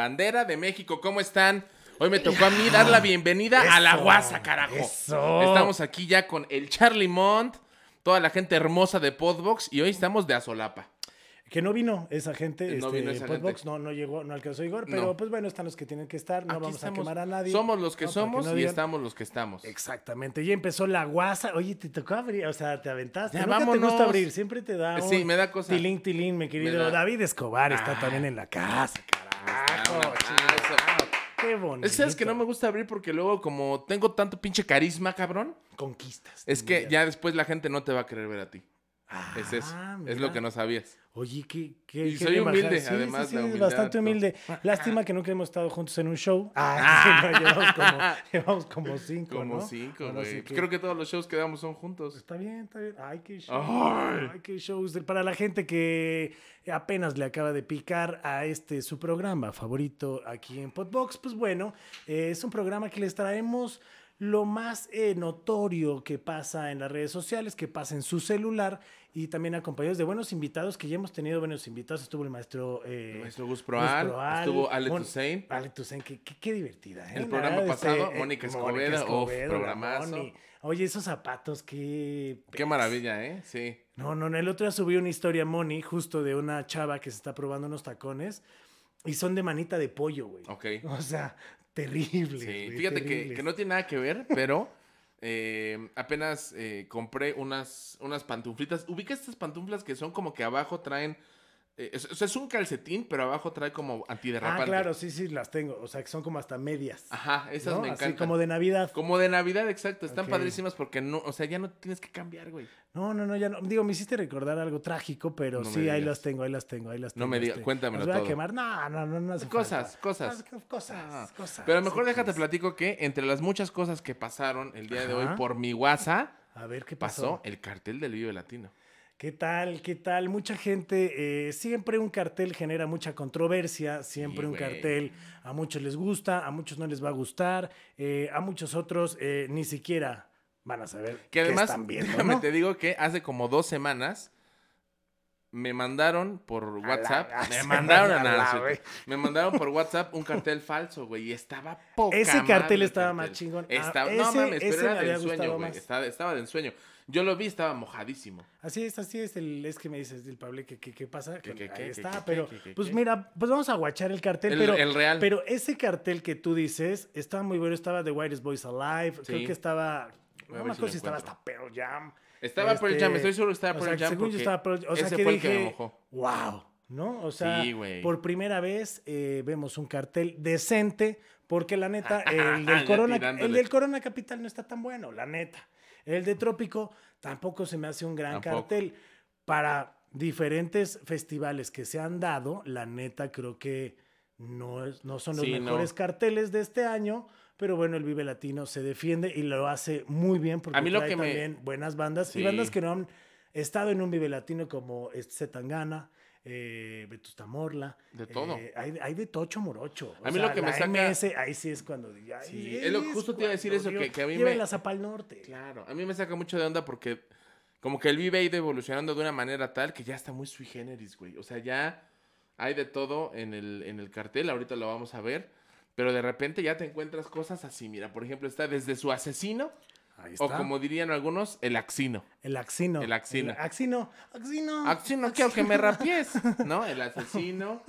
Bandera de México, ¿cómo están? Hoy me tocó a mí dar la bienvenida a la guasa, carajo. eso. Estamos aquí ya con el Charlie Mont, toda la gente hermosa de Podbox y hoy estamos de Azolapa. Que no vino esa gente, No este, vino esa Podbox, gente. no, no llegó, no alcanzó Igor, pero No. pues bueno, están los que tienen que estar, no Aquí vamos estamos. a quemar a nadie. Somos los que No, somos y estamos los que estamos. Exactamente, ya empezó la guasa. Oye, te tocó abrir, o sea, te aventaste. Ya, Nunca te gusta abrir, siempre te da un Sí, me da cosa. Tilín, tilín, mi querido da- David Escobar está Ah. también en la casa, carajo. Chingado. Qué bonito. Es que sabes que no me gusta abrir porque luego como tengo tanto pinche carisma, cabrón, Conquistas. es que ya después la gente no te va a querer ver a ti. Ah, Es eso. Es lo que no sabías. Oye, qué, qué, Y qué soy humilde. Sí, además, sí, sí, humildad, bastante todo. humilde. Lástima que nunca hemos estado juntos en un show. Ah, sí, no, llevamos, como, llevamos como cinco, Como ¿no? cinco, güey. Pues Creo que todos los shows que damos son juntos. Está bien, está bien. Ay, qué shows. Ay. Ay, qué shows. Para la gente que apenas le acaba de picar a este su programa favorito aquí en Podbox, pues bueno, eh, es un programa que les traemos lo más eh, notorio que pasa en las redes sociales, que pasa en su celular y también acompañados de buenos invitados, que ya hemos tenido buenos invitados. Estuvo el maestro... eh, El maestro Gus Proal, estuvo Ale Mon- Toussaint. Ale Toussaint, qué, divertida. ¿eh? El programa verdad, pasado, eh, Mónica Escobedo, Escobedo, programazo. Moni. Oye, esos zapatos, qué... Qué maravilla, ¿eh? Sí. No, no, no. El otro día subí una historia, Moni, justo de una chava que se está probando unos tacones y son de manita de pollo, güey. Ok. O sea, terrible. Sí, güey, fíjate que, terribles. que no tiene nada que ver, pero eh, apenas eh, compré unas, unas pantuflitas. Ubica estas pantuflas que son como que abajo traen. Eh, es- es un calcetín, pero abajo trae como antiderrapante. Ah, claro, sí, sí, las tengo. O sea, que son como hasta medias. Ajá, esas ¿no? me Así encantan. como de Navidad. Como de Navidad, exacto. Están padrísimas porque no, o sea, ya no tienes que cambiar, güey. No, no, no, ya no. Digo, me hiciste recordar algo trágico, pero No sí, ahí las tengo, ahí las tengo, ahí las No tengo. me digas, cuéntamelo ¿Las voy todo. a quemar? No, no, no, no hace Cosas, falta. cosas. Ah, Cosas, Ah. cosas. Pero mejor sí, déjate pues. platico que entre las muchas cosas que pasaron el día de hoy por mi WhatsApp, A ver qué pasó pasó. el cartel del Vive Latino. ¿Qué tal? ¿Qué tal? Mucha gente, eh, siempre un cartel genera mucha controversia, siempre Sí, un cartel a muchos les gusta, a muchos no les va a gustar, eh, a muchos otros eh, ni siquiera van a saber Que qué además, están viendo, déjame ¿no? te digo que hace como dos semanas me mandaron por WhatsApp. me mandaron a la. Me mandaron por WhatsApp un cartel falso, güey. Y estaba poca Ese cartel el estaba cartel. más chingón. Ah, no ese- mames, pero era de ensueño, güey. Estaba, estaba de ensueño. Yo lo vi, estaba mojadísimo. Así es, así es, el, es que me dices del Pablo, ¿qué, qué, qué pasa? ¿Qué, Ahí está, pero pues mira, pues vamos a guachar el cartel, El- pero, el real. pero ese cartel que tú dices estaba muy bueno, estaba The Whitest Boys Alive, creo que estaba, no me acuerdo si estaba hasta Pearl Jam. Estaba Pearl Jam, Este, estoy seguro que estaba o Pearl sea, Jam según yo estaba Pearl Jam, o sea, ese que fue el que me mojó. wow, ¿no? O sea, Sí, por primera vez eh, vemos un cartel decente, porque la neta, el del, Corona, el del Corona Capital no está tan bueno, la neta. El de Trópico tampoco se me hace un gran Tampoco. cartel. Para diferentes festivales que se han dado, la neta creo que no, es- no son los Sí, no. mejores carteles de este año, pero bueno, el Vive Latino se defiende y lo hace muy bien porque A mí lo trae que me- también buenas bandas Sí. y bandas que no han estado en un Vive Latino como Zetangana, eh, Vetusta Morla. De todo. eh, hay, hay de Tocho Morocho. O A mí lo que me saca- MS, ahí sí es cuando. Sí, es lo- justo te iba a decir eso, que- que a mí me- la Zapa al norte. Claro, a mí me saca mucho de onda porque como que el Vive ha ido evolucionando de una manera tal que ya está muy sui generis, güey. O sea, ya hay de todo en el, en el cartel, ahorita lo vamos a ver. Pero de repente ya te encuentras cosas así. Mira, por ejemplo, está desde su asesino, Ahí está. o como dirían algunos, el axino. El Axino. El Axino. El Axino. Axino. Axino, quiero que me rapies, ¿no? El asesino.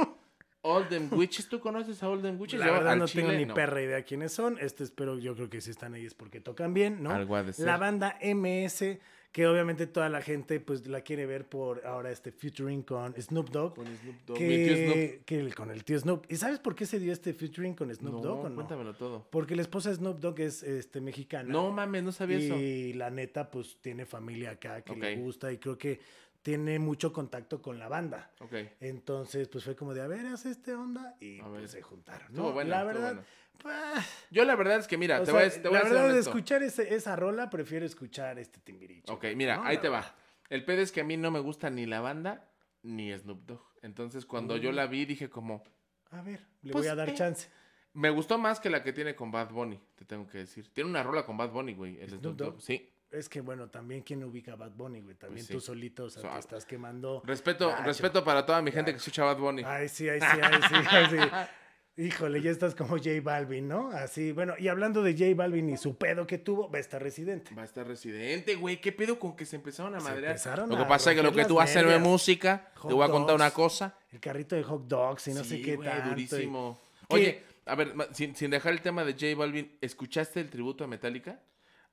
Olden Witches, ¿tú conoces a Olden Witches? La verdad no chile, tengo ni no. perra idea quiénes son. Este espero, yo creo que si están ahí es porque tocan bien, ¿no? Algo ha de ser. La banda MS, que obviamente toda la gente pues la quiere ver por ahora este featuring con Snoop Dogg. Con Snoop Dogg, que, que el- con el tío Snoop. ¿Y sabes por qué se dio este featuring con Snoop No, Dogg o no? cuéntamelo todo. Porque la esposa de Snoop Dogg es este, mexicana. No mames, no sabía eso. Y la neta, pues tiene familia acá que le Ok. gusta y creo que tiene mucho contacto con la banda. Ok. Entonces, pues fue como de, a ver, haz este onda y pues se juntaron. ¿no? bueno, la verdad, bueno. pues, Yo la verdad es que, mira, te sea, voy a, te voy la a verdad de honesto. escuchar ese- esa rola, prefiero escuchar este timbiriche. Ok, mira, ¿no? ahí La te verdad. va. El pedo es que a mí no me gusta ni la banda ni Snoop Dogg. Entonces, cuando yo Mm. la vi, dije como, A ver, le Pues, voy a dar eh, chance. me gustó más que la que tiene con Bad Bunny, te tengo que decir. Tiene una rola con Bad Bunny, güey, el Snoop Snoop Dogg. Dogg. Sí. Es que, bueno, también quien ubica a Bad Bunny, güey. También Pues sí. tú solito, o sea, So- te estás quemando. Respeto, gacho. respeto para toda mi gente que escucha Bad Bunny. Ay, sí, ay, sí, ay, sí, ay, sí. Híjole, ya estás como J Balvin, ¿no? Así, bueno, y hablando de J Balvin y su pedo que tuvo, va a estar residente. Va a estar residente, güey. ¿Qué pedo con que se empezaron a Se madrear? empezaron Lo que a pasa es que lo que tú haces no es música. Hot te voy a contar una cosa. El carrito de hot dogs y no sé qué güey, tanto. durísimo. Oye, a ver, sin, sin dejar el tema de J Balvin, ¿escuchaste el tributo a Metallica?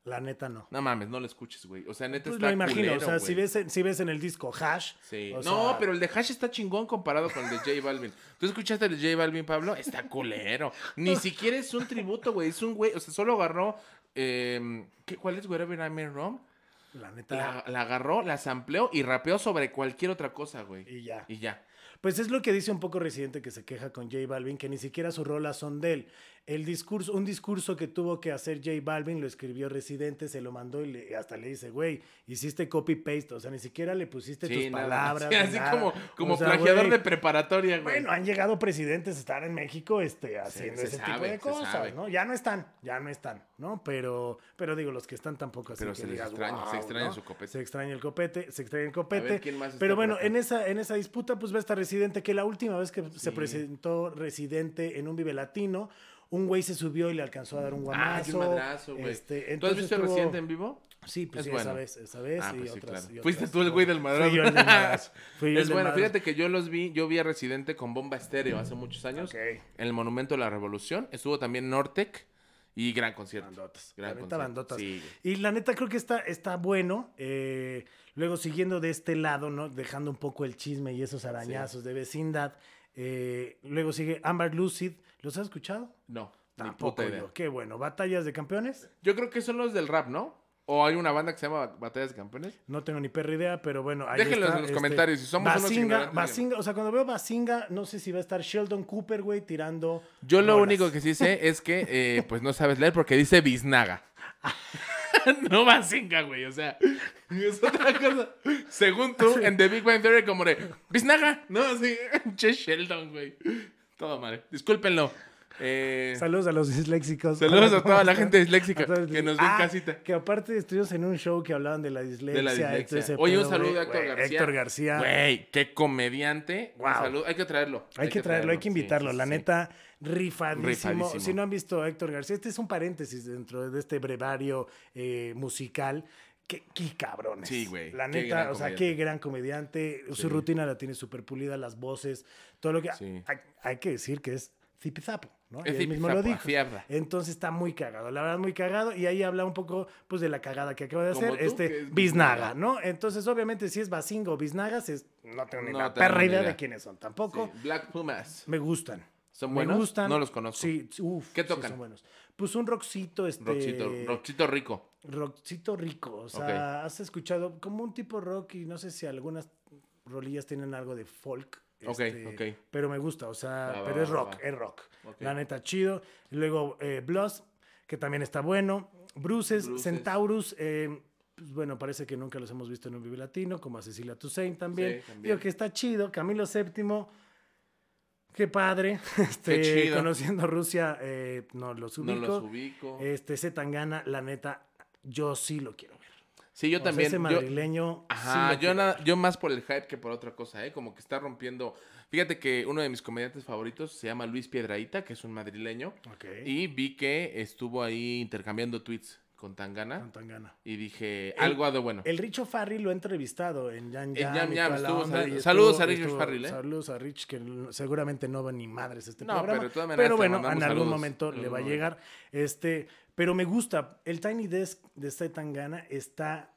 La neta no. No mames, no lo escuches, güey. O sea, neta Pues está lo imagino, culero, o sea, si ves, en- si ves en el disco Hash. Sí. o no, sea, pero el de Hash está chingón comparado con el de J Balvin. ¿Tú escuchaste el de J Balvin, Pablo? Está culero. Ni siquiera es un tributo, güey. Es un güey. O sea, solo agarró. eh, ¿qué, ¿Cuál es Wherever I'm in Rome? La neta. La, la agarró, la sampleó y rapeó sobre cualquier otra cosa, güey. Y ya. Y ya. Pues es lo que dice un poco Residente que se queja con J Balvin, que ni siquiera sus rolas son de él. El discurso, un discurso que tuvo que hacer J Balvin lo escribió Residente, se lo mandó y le- hasta le dice, güey, hiciste copy-paste, o sea, ni siquiera le pusiste Sí, tus nada. palabras. Sí, así nada. como, como O sea, plagiador güey, de preparatoria, güey. Bueno, han llegado presidentes a estar en México este, haciendo se ese sabe, tipo de cosas. ¿no? Ya no están, ya no están, ¿no? Pero, pero digo, los que están tampoco así Pero que se les digas, extraña, se extraña ¿no? su copete. Se extraña el copete, se extraña el copete. ¿quién más está pero bueno, en esa, en esa disputa, pues va a estar Residente, que la última vez que se presentó Residente en un Vive Latino, un güey se subió y le alcanzó a dar un Ah, guamazo. y un madrazo, güey. Este, ¿Tú has visto Residente en vivo? Sí, pues Es sí, bueno. esa vez, esa vez Ah, y pues sí, otras. claro. y Fuiste tú el güey del madrazo. Fui yo el del madrazo. Fui yo es bueno, madrazo. fíjate que yo los vi, yo vi a Residente con Bomba Estéreo hace muchos años. Ok. En el Monumento de la Revolución. Estuvo también Nortec y gran concierto. Bandotas. Gran la neta, concierto. bandotas. Sí, y la neta creo que está, está bueno. eh, luego siguiendo de este lado, ¿no? Dejando un poco el chisme y esos arañazos de vecindad. Eh, luego sigue Amber Lucid. ¿Los has escuchado? No, ni Tampoco puta idea. yo. Qué bueno. ¿Batallas de campeones? Yo creo que son los del rap, ¿no? O hay una banda que se llama Batallas de Campeones. No tengo ni perra idea, pero bueno. ahí Déjenlos está, en los este, comentarios, si somos unos Bazinga, ignorantes, Bazinga, o sea, cuando veo Bazinga, no sé si va a estar Sheldon Cooper, güey, tirando. Yo lo único que sí sé es que, eh, pues no sabes leer porque dice biznaga. no Bazinga, güey, o sea, es otra cosa. Según tú, en The Big Bang Theory, como de biznaga, no, así, che Sheldon, güey. Todo mal, discúlpenlo. Eh, Saludos a los disléxicos. Saludos a toda ¿cómo la gente disléxica que nos ve en Ah, casita. Que aparte estuvimos en un show que hablaban de la dislexia. dislexia. ese Oye, un saludo güey. a Héctor García. Héctor García. Güey, qué comediante. Un Wow. saludo. Hay que traerlo. Hay, que traerlo, hay que invitarlo. sí, la sí. neta, rifadísimo. Rifadísimo. Si no han visto a Héctor García, este es un paréntesis dentro de este brevario eh, musical. Qué, qué cabrones. Sí, güey, La neta, o sea, comediante. qué gran comediante. Sí. Su rutina la tiene súper pulida, las voces, todo lo que. Sí. Hay, hay que decir que es zipizapo, ¿no? Es Y él mismo lo dijo. Entonces está muy cagado, la verdad muy cagado y ahí habla un poco pues de la cagada que acaba de Como hacer tú, este es Biznaga, Biznaga. ¿no? Entonces obviamente si es Basinga o Biznagas es, no tengo ni No la perra idea idea. de quiénes son tampoco. Sí, Black Pumas. Me gustan. ¿Son Me buenos? gustan. No los conozco. Sí, uf, ¿Qué sí tocan? son buenos. Pues un rockcito, este... Rockcito, rockcito rico. rockcito rico. O sea, has escuchado como un tipo rock y no sé si algunas rolillas tienen algo de folk. Ok, este, ok. Pero me gusta, o sea, va, pero es rock, va. es rock. Ok. La neta, chido. Luego eh, Blues, que también está bueno. Bruces, Bruces. Centaurus, eh, pues bueno, parece que nunca los hemos visto en un Vive Latino, como a Cecilia Toussaint también. Sí, también. Digo que está chido. Camilo VII, qué padre. Este, Qué chido. Conociendo Rusia, eh, no los ubico. No los ubico. Este, Z Tangana, la neta, yo sí lo quiero ver. sí, yo O sea, también. ese yo- madrileño. sí Ajá, yo, ver. yo más por el hype que por otra cosa, ¿eh? Como que está rompiendo. Fíjate que uno de mis comediantes favoritos se llama Luis Piedraíta, que es un madrileño. Y vi que estuvo ahí intercambiando tweets con Tangana. Con Tangana. Y dije, algo ha de bueno. El Richo Farri lo he entrevistado en Yan En Yan. Yam y Yam la estuvo, onda, saludos a Rich Farrell, ¿eh? Saludos a Rich, que seguramente no va ni madres este No, programa. pero de todas maneras Pero bueno, en algún saludos. momento En le va a llegar. Este, pero me gusta. El Tiny Desk de este Tangana está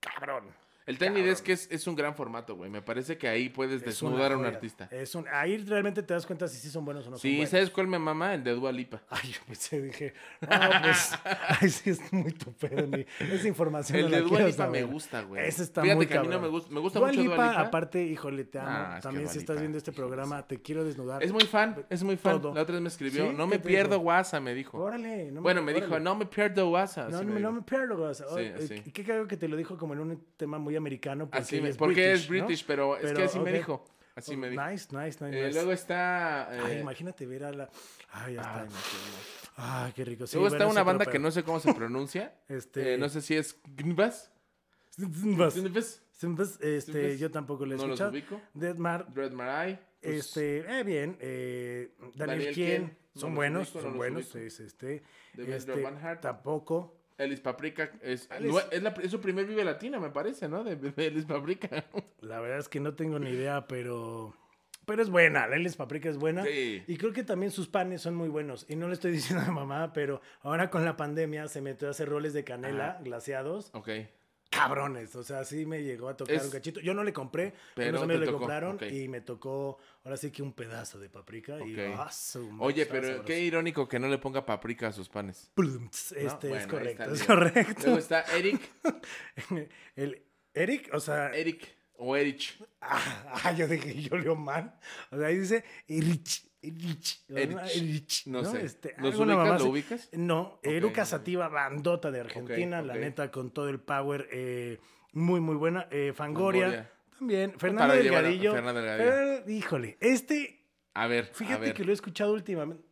cabrón. El Tiny cabrón. Desk es, es un gran formato, güey. Me parece que ahí puedes Es desnudar a un artista. Es un, ahí realmente te das cuenta si sí son buenos o no son Sí, buenos. ¿sabes cuál me mama? El de Dua Lipa. Ay, yo pensé, dije, no, pues, ay, sí, es muy tu pedo, Esa información El no de la Dua Lipa me gusta, güey. Ese está Fíjate muy que a mí no me gusta. Me gusta Dua mucho Lipa, Dua Lipa. aparte, híjole, te amo. Ah, es que También si estás viendo este programa, te quiero desnudar. Es muy fan, es muy fan. Todo. La otra vez me escribió. ¿Sí? No ¿Qué me pierdo? WhatsApp, me dijo. Órale. No bueno, me dijo, no me pierdo WhatsApp. No, no, me me pierdo. eh, Qué cagado que te lo dijo como en un tema muy americano. Porque, Así ella me- es porque British, es British, ¿no? pero, es que así me dijo. Así Oh, me dijo. Nice, nice, nice. Eh, nice. luego está. eh, Ay, imagínate ver a la. Ay, ya está. ah. Ay, qué rico. Sí, Luego está es una banda que no sé cómo se pronuncia. Este. Eh, no sé si es. Zimbas, Este, yo tampoco lo he No los ubico. Deadmar Dread Marai. Pues, este, eh, bien. eh, Daniel, Daniel Kien, son buenos, ubico, son buenos. Es, este, este, Van Hart. tampoco. Elis Paprika es, no, es, la- es su primer Vive Latino, me parece, ¿no? De, de Elis Paprika. La verdad es que no tengo ni idea, pero, pero es buena. La Lelis Paprika es buena. Sí. Y creo que también sus panes son muy buenos. Y no le estoy diciendo a mamá, pero ahora con la pandemia se metió a hacer roles de canela Ajá. glaseados. Ok. Cabrones. O sea, sí me llegó a tocar Es- un cachito. Yo no le compré, Pero unos amigos le tocó, compraron y me tocó ahora sí que un pedazo de paprika. Y, ah, su Oye, pero sabroso. qué irónico que no le ponga paprika a sus panes. Este Bueno, es correcto, es correcto. Luego está Eric. El Eric, o sea, Eric o Erich. Ah, ah, yo dije, yo leo mal. O sea, ahí dice Erich. Erich. Erich. Erich, No sé. Este, ¿Los ubicas? ¿Lo ubicas? No, Ok. Eruca Sativa, bandota de Argentina, la neta, con todo el power, eh, muy, muy buena. Eh, Fangoria, Fangoria. también. Fernando Delgadillo. Fernando Delgadillo. híjole, este, A ver, a fíjate ver. que lo he escuchado últimamente.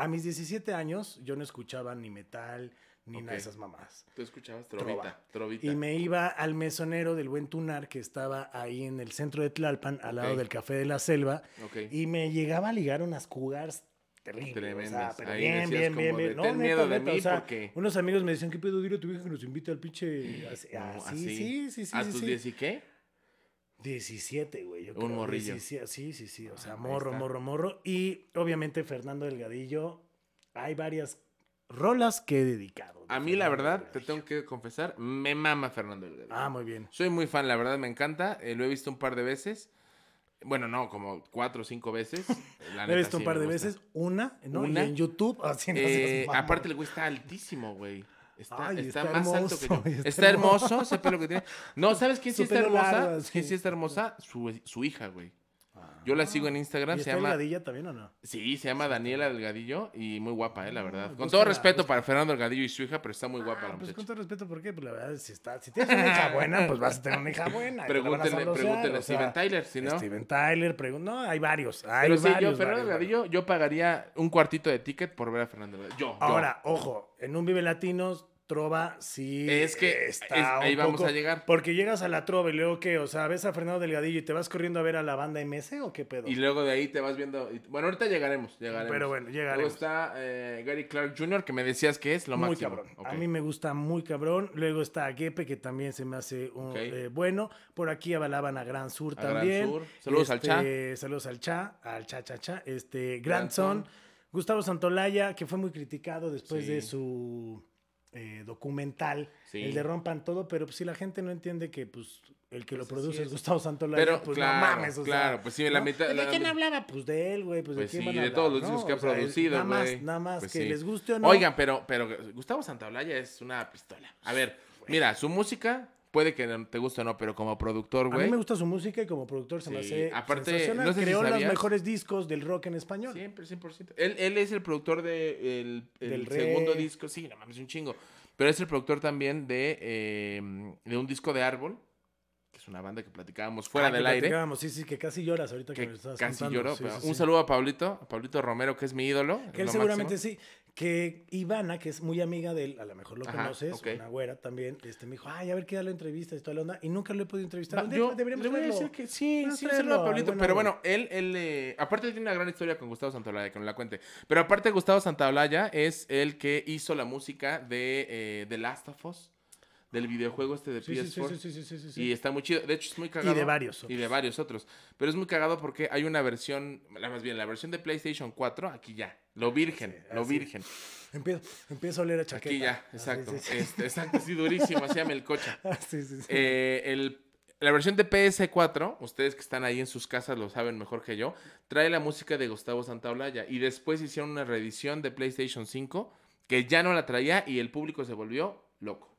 A mis 17 años, yo no escuchaba ni metal, ni nada de esas mamás. Tú escuchabas Trova. Trovita. Trovita. Y me iba al mesonero del Buen Tunar, que estaba ahí en el centro de Tlalpan, al lado del Café de la Selva. Y me llegaba a ligar unas cougars terribles. O sea, Tremendas. pero Ahí bien, bien, bien, bien. No, "Ten neta, miedo de neta, mí o sea, porque- Unos amigos me decían, ¿qué pedo? Dile a tu vieja que nos invite al pinche... Así, No, sí, así. sí, sí, sí. ¿A sí, tus sí. 10 y qué? 17, güey. yo Un creo, morrillo. 17, sí, sí, sí. O sea, Ah, ahí morro, morro, morro. Y obviamente Fernando Delgadillo. Hay varias rolas que he dedicado. de A mí, la verdad, te tengo que confesar, me mama Fernando Delgadillo. Ah, muy bien. Soy muy fan, la verdad, me encanta. eh, lo he visto un par de veces. Bueno, no, como cuatro o cinco veces. La Lo he visto un sí par de gusta. veces, una, ¿no? Una. Y en YouTube, así no Eh, aparte, el güey está altísimo, güey. Está, Ay, está está más alto que yo. hermoso, Está, está hermoso, ese pelo que tiene. No, ¿sabes quién sí está hermosa? ¿Quién sí está hermosa? Su, su hija, güey. Ah. Yo la sigo en ¿Y Instagram, se está llama... Delgadilla también o no? Sí, se llama Daniela Delgadillo y muy guapa, eh, la verdad. Con búscala, todo respeto búscala. para Fernando Delgadillo y su hija, pero está muy guapa Ah, la pues muchacha. con todo respeto, ¿por qué? Pues la verdad, si, está, si tienes una hija buena, pues vas a tener una hija buena. y Pregúntenle, pregúntenle a o sea, Steven Tyler, si no. Steven Tyler, no, hay varios. Hay Pero sí, varios, yo, Fernando Delgadillo, yo pagaría un cuartito de ticket por ver a Fernando Delgadillo. Yo, yo. Ahora, ojo, en un Vive Latinos, Trova sí Es que está es- ahí un vamos poco- a llegar. Porque llegas a la Trova y luego, ¿qué? O sea, ¿ves a Fernando Delgadillo y te vas corriendo a ver a la banda MS o qué pedo? Y luego de ahí te vas viendo. y- Bueno, ahorita llegaremos, llegaremos. Pero bueno, Luego llegaremos. está eh, Gary Clark Jr., que me decías que es lo muy máximo. cabrón. A mí me gusta muy cabrón. Luego está Gepe, que también se me hace un, eh, bueno. Por aquí avalaban a Gran Sur A Gran también. Sur. Saludos al Cha. Este, Saludos al Cha, al Cha Cha Cha. Este, Grandson. Gustavo Santolaya, que fue muy criticado después Sí. de su eh, documental, Sí. el de Rompan Todo, pero pues si la gente no entiende que pues el que lo Pues produce es es. Gustavo Santolaya, Pero, pues claro, no mames, o claro, sea, pues sí, la ¿no? mitad- ¿De la- quién hablaba? Pues de él, güey, pues, Pues de quién sí, van a de hablar, todos los ¿no? discos que ha producido, Nada más, güey. nada más Pues que sí. les guste o no. Oigan, pero, pero Gustavo Santaolalla es una pistola. A ver, mira, su música puede que no te guste o no, pero como productor, A güey. mí me gusta su música y como productor se me Sí, hace aparte, sensacional. no sé si Creó los sabías- mejores discos del rock en español. Siempre, 100%. Él, él es el productor de el, el Del segundo disco. Sí, no mames, un chingo. Pero es el productor también de, eh, de un disco de Árbol, es una banda que platicábamos fuera Ah, que del aire. platicábamos, Sí, sí, que casi lloras ahorita que, Que me estabas casi contando. lloró. Sí, pero sí, un sí. saludo a Pablito, a Pablito Romero, que es mi ídolo. Que él seguramente máximo. sí. Que Ivana, que es muy amiga de él, a lo mejor lo Ajá, conoces, ok. una güera también, este, me dijo, ay, a ver qué da la entrevista y toda la onda. Y nunca lo he podido entrevistar. Va, yo deberíamos le voy a decir que sí, Vamos sí, a un saludo a traerlo, Pablito. Pero bueno, él, él eh, aparte tiene una gran historia con Gustavo Santaolalla, que nos la cuente. Pero aparte Gustavo Santaolalla es el que hizo la música de eh, The Last of Us, del videojuego este de Sí, sí, sí, PS4. sí, sí, sí, sí, sí. Y está muy chido. De hecho, es muy cagado. Y de varios Y de varios otros. Pero es muy cagado porque hay una versión, la más bien, la versión de PlayStation 4, aquí ya. Lo virgen, Sí, lo virgen. Empiezo, empiezo a oler a chaqueta. Aquí ya, Ah, sí, exacto. sí, sí. Este, exacto, así durísimo, así el coche. Ah, sí, sí, sí. Eh, el, la versión de PS4, ustedes que están ahí en sus casas lo saben mejor que yo, trae la música de Gustavo Santaolalla. Y después hicieron una reedición de PlayStation 5 que ya no la traía y el público se volvió loco.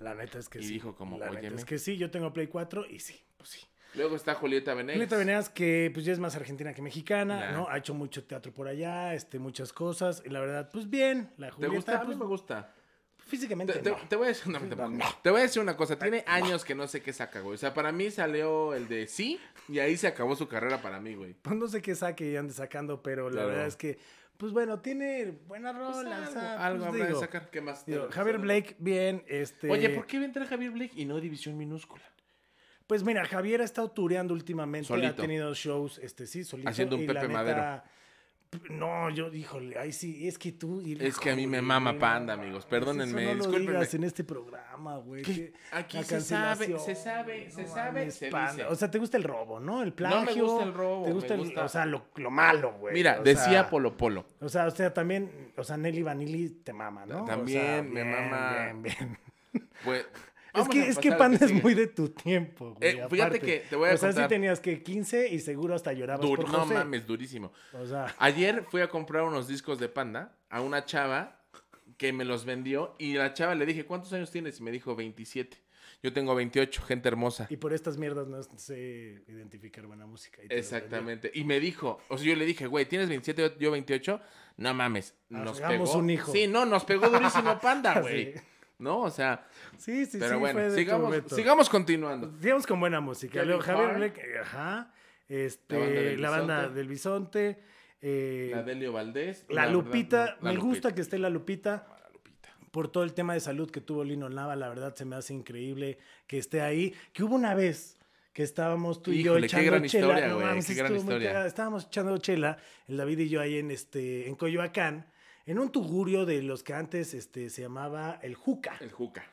La neta es que y sí. dijo como, La neta es que sí, yo tengo Play 4 y sí, pues sí. Luego está Julieta Venegas. Julieta Venegas, que pues ya es más argentina que mexicana. ¿no? Ha hecho mucho teatro por allá, este, muchas cosas. Y la verdad, pues bien. La ¿Te Julieta, gusta? A mí pues, me gusta. físicamente Te, te- no. te voy a decir, no, no. Te voy a decir una cosa. Tiene años que no sé qué saca, güey. O sea, para mí salió el de sí y ahí se acabó su carrera para mí, güey. Pues no sé qué saque y ande sacando, pero la Claro. verdad es que, pues bueno, tiene buenas Pues rolas. algo, o sea, algo pues, habrá de digo, sacar. ¿Qué más? digo, Javier Blake, bien, este... Oye, ¿por qué va a entrar Javier Blake y no División Minúscula? Pues mira, Javier ha estado tureando últimamente, ha Solito. tenido shows, este sí, solito. Haciendo un y la Pepe Madero. No, yo, híjole, ahí sí, es que tú... Es que a mí me mama no Panda, amigos, eso perdónenme, no lo discúlpenme. digas en este programa, güey. Aquí se sabe, se sabe, se sabe, se Panda. dice. O sea, ¿te gusta el robo, no? El No plagio. me gusta el robo, Te gusta me el- o sea, lo, lo malo, güey. Mira, o decía sea, Polo Polo. O sea, o sea, también, o sea, Nelly Vanilli te mama, ¿no? O sea, También me mama. Bien, bien. Pues, Es que, es que Panda es muy de tu tiempo, güey. Eh, fíjate que te voy a O sea, sí contar. tenías que 15 y seguro hasta llorabas Dur- por no José. mames, durísimo. O sea, Ayer fui a comprar unos discos de Panda a una chava que me los vendió y la chava le dije, ¿cuántos años tienes? Y me dijo 27. Yo tengo 28, gente hermosa. y por estas mierdas no sé identificar buena música. y Exactamente. Y me dijo, o sea, yo le dije, güey, ¿tienes 27, yo 28? No mames, nos Hagamos pegó. un hijo. Sí, no, nos pegó durísimo Panda, güey. Sí. ¿No? O sea. Sí, sí, pero sí. bueno, sigamos, continuando. Sigamos con buena música. Luego Javier. Black, ajá. Este, La banda del Bisonte. eh, La Delio Valdés. la verdad, Lupita. no, la me Lupita. gusta que esté la Lupita. La Lupita. por todo el tema de salud que tuvo Lino Nava, la verdad se me hace increíble que esté ahí. Que hubo una vez que estábamos tú y yo Híjole, qué echando gran chela. historia, no mames, qué gran historia. Estábamos echando chela, el David y yo ahí en este en Coyoacán, en un tugurio de los que antes este, se llamaba el Juca. El Juca.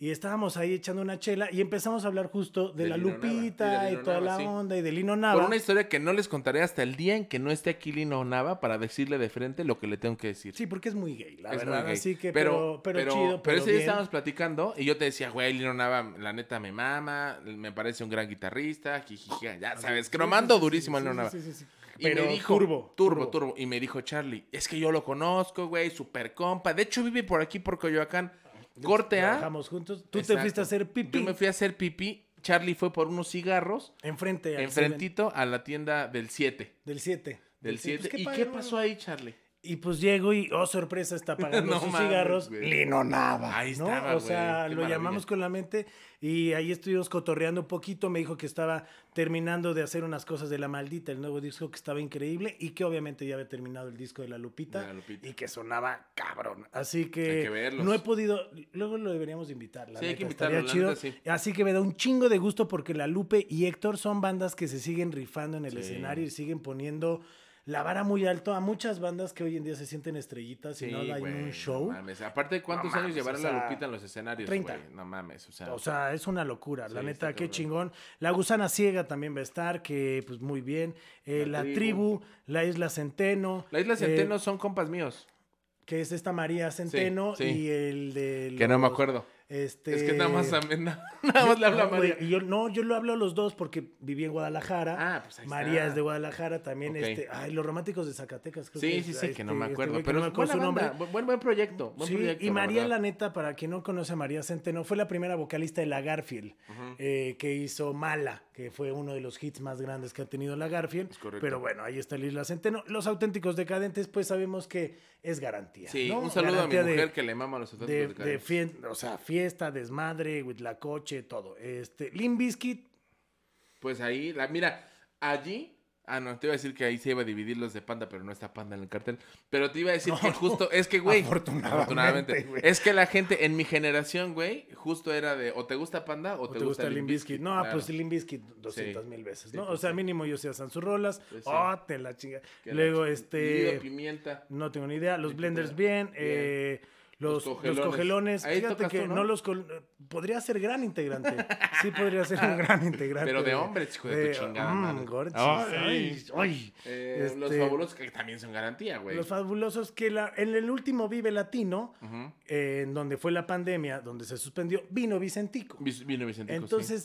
Y estábamos ahí echando una chela y empezamos a hablar justo de, De la Lino Nava, y Lupita y, toda Nava, la sí. onda y de Lino Por Nava. una historia que no les contaré hasta el día en que no esté aquí Lino Nava para decirle de frente lo que le tengo que decir. Sí, porque es muy gay, la Es muy verdad. gay. Así que, pero, pero, chido, pero, pero ese día estábamos platicando y yo te decía, güey, Lino Nava, la neta me mama, me parece un gran guitarrista, jijija, ya sabes, Sí, cromando sí, sí, durísimo a Lino Nava. sí, sí, sí. Y me dijo, turbo, turbo, turbo. turbo. Y me dijo Charlie, es que yo lo conozco, güey, super compa. De hecho, vive por aquí, por Coyoacán. Corte A. Trabajamos juntos. Tú te fuiste a hacer pipí. Yo me fui a hacer pipí. Charlie fue por unos cigarros Enfrente. enfrentito a la tienda del 7. Seven, Del 7. Del 7. ¿Y padre, qué pasó ahí, Charlie? Y pues llego y, oh, sorpresa, está pagando No sus mames, cigarros. güey. Lino Nava. Ahí ¿no? estaba, O sea, qué lo maravilla. llamamos con la mente y ahí estuvimos cotorreando un poquito. Me dijo que estaba terminando de hacer unas cosas de La Maldita, el nuevo disco que estaba increíble y que obviamente ya había terminado el disco de La Lupita, De La Lupita. y que sonaba cabrón. Así Hay que, que no he podido, luego lo deberíamos de invitar. La Sí, hay que neta, invitarlo, chido. neta, sí. Así que me da un chingo de gusto porque La Lupe y Héctor son bandas que se siguen rifando en el Sí. escenario y siguen poniendo la vara muy alto a muchas bandas que hoy en día se sienten estrellitas y no hay güey, un no show. mames. Aparte, ¿cuántos No años llevará o la Lupita en los escenarios, 30. güey? No mames, o sea. O sea, es una locura. la neta, qué chingón. La gusana ciega también va a estar, que pues muy bien. Eh, La la, tribu. tribu. la isla Centeno. la Isla eh, Centeno son compas míos. que es esta María Centeno sí. y el de. Que no me los- acuerdo. Este... Es que nada más, nada más le habla No, María. y yo, no, yo lo hablo a los dos porque viví en Guadalajara. Ah, pues ahí María está. es de Guadalajara también. Este, ay, los románticos de Zacatecas. creo Sí, que sí, sí, que no este, me acuerdo. pero no me acuerdo su nombre. buen, buen proyecto. Buen Sí, proyecto, y María, la neta, para quien no conoce a María Centeno, fue la primera vocalista de la Garfield, eh, que hizo Mala, que fue uno de los hits más grandes que ha tenido la Garfield. Es correcto. Pero bueno, ahí está la Isla Centeno. Los auténticos decadentes, pues sabemos que es garantía. Sí, ¿no? un saludo a mi de- mujer que le mama a los auténticos de decadentes. o sea, fiesta, desmadre, with la coche, todo. Este, Limp Bizkit, Pues ahí, la, mira, allí. Ah, no, te iba a decir que ahí se iba a dividir los de Panda, pero no está Panda en el cartel. Pero te iba a decir que justo, es que, güey. Afortunadamente, güey. Es que la gente en mi generación, güey, justo era de o te gusta Panda o, ¿o te gusta Limp Bizkit? No, Claro. pues Limp Bizkit 200 mil veces, Sí, ¿no? o pues sea, sí. mínimo yo sé sus rolas. Pues sí. Oh, te la chinga. La Luego, este... Lido Pimienta. No tengo ni idea. Los blenders idea. bien. eh, los, Los los cogelones. Fíjate que tú, ¿no? ¿no? los podría ser gran integrante. Sí, podría ser un gran integrante. Pero de hombres, hijo de tu chingada mm, madre. gorchis, Ay. ay, ay. Eh, Los Este, fabulosos que también son garantía, güey. Los fabulosos que la- en el último Vive Latino, eh, en donde fue la pandemia, donde se suspendió, vino Vicentico. Vino Vicentico, sí.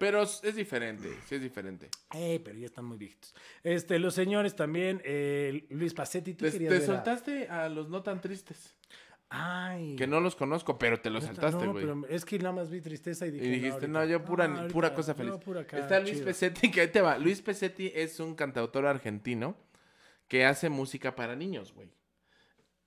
Pero es diferente, sí es diferente. eh, pero ya están muy viejitos. Este, los señores también, eh, Luis Pacetti, tú Te, querías te ver a- soltaste a los no tan tristes. Ay. Que no los conozco, pero te los Neta, saltaste, no, güey. pero es que nada más vi tristeza y dije. Y dijiste, no, ahorita- yo pura, ahorita- pura cosa feliz. no, pura acá, Está Luis chido. Pesetti, que ahí te va. Luis Pesetti es un cantautor argentino que hace música para niños, güey.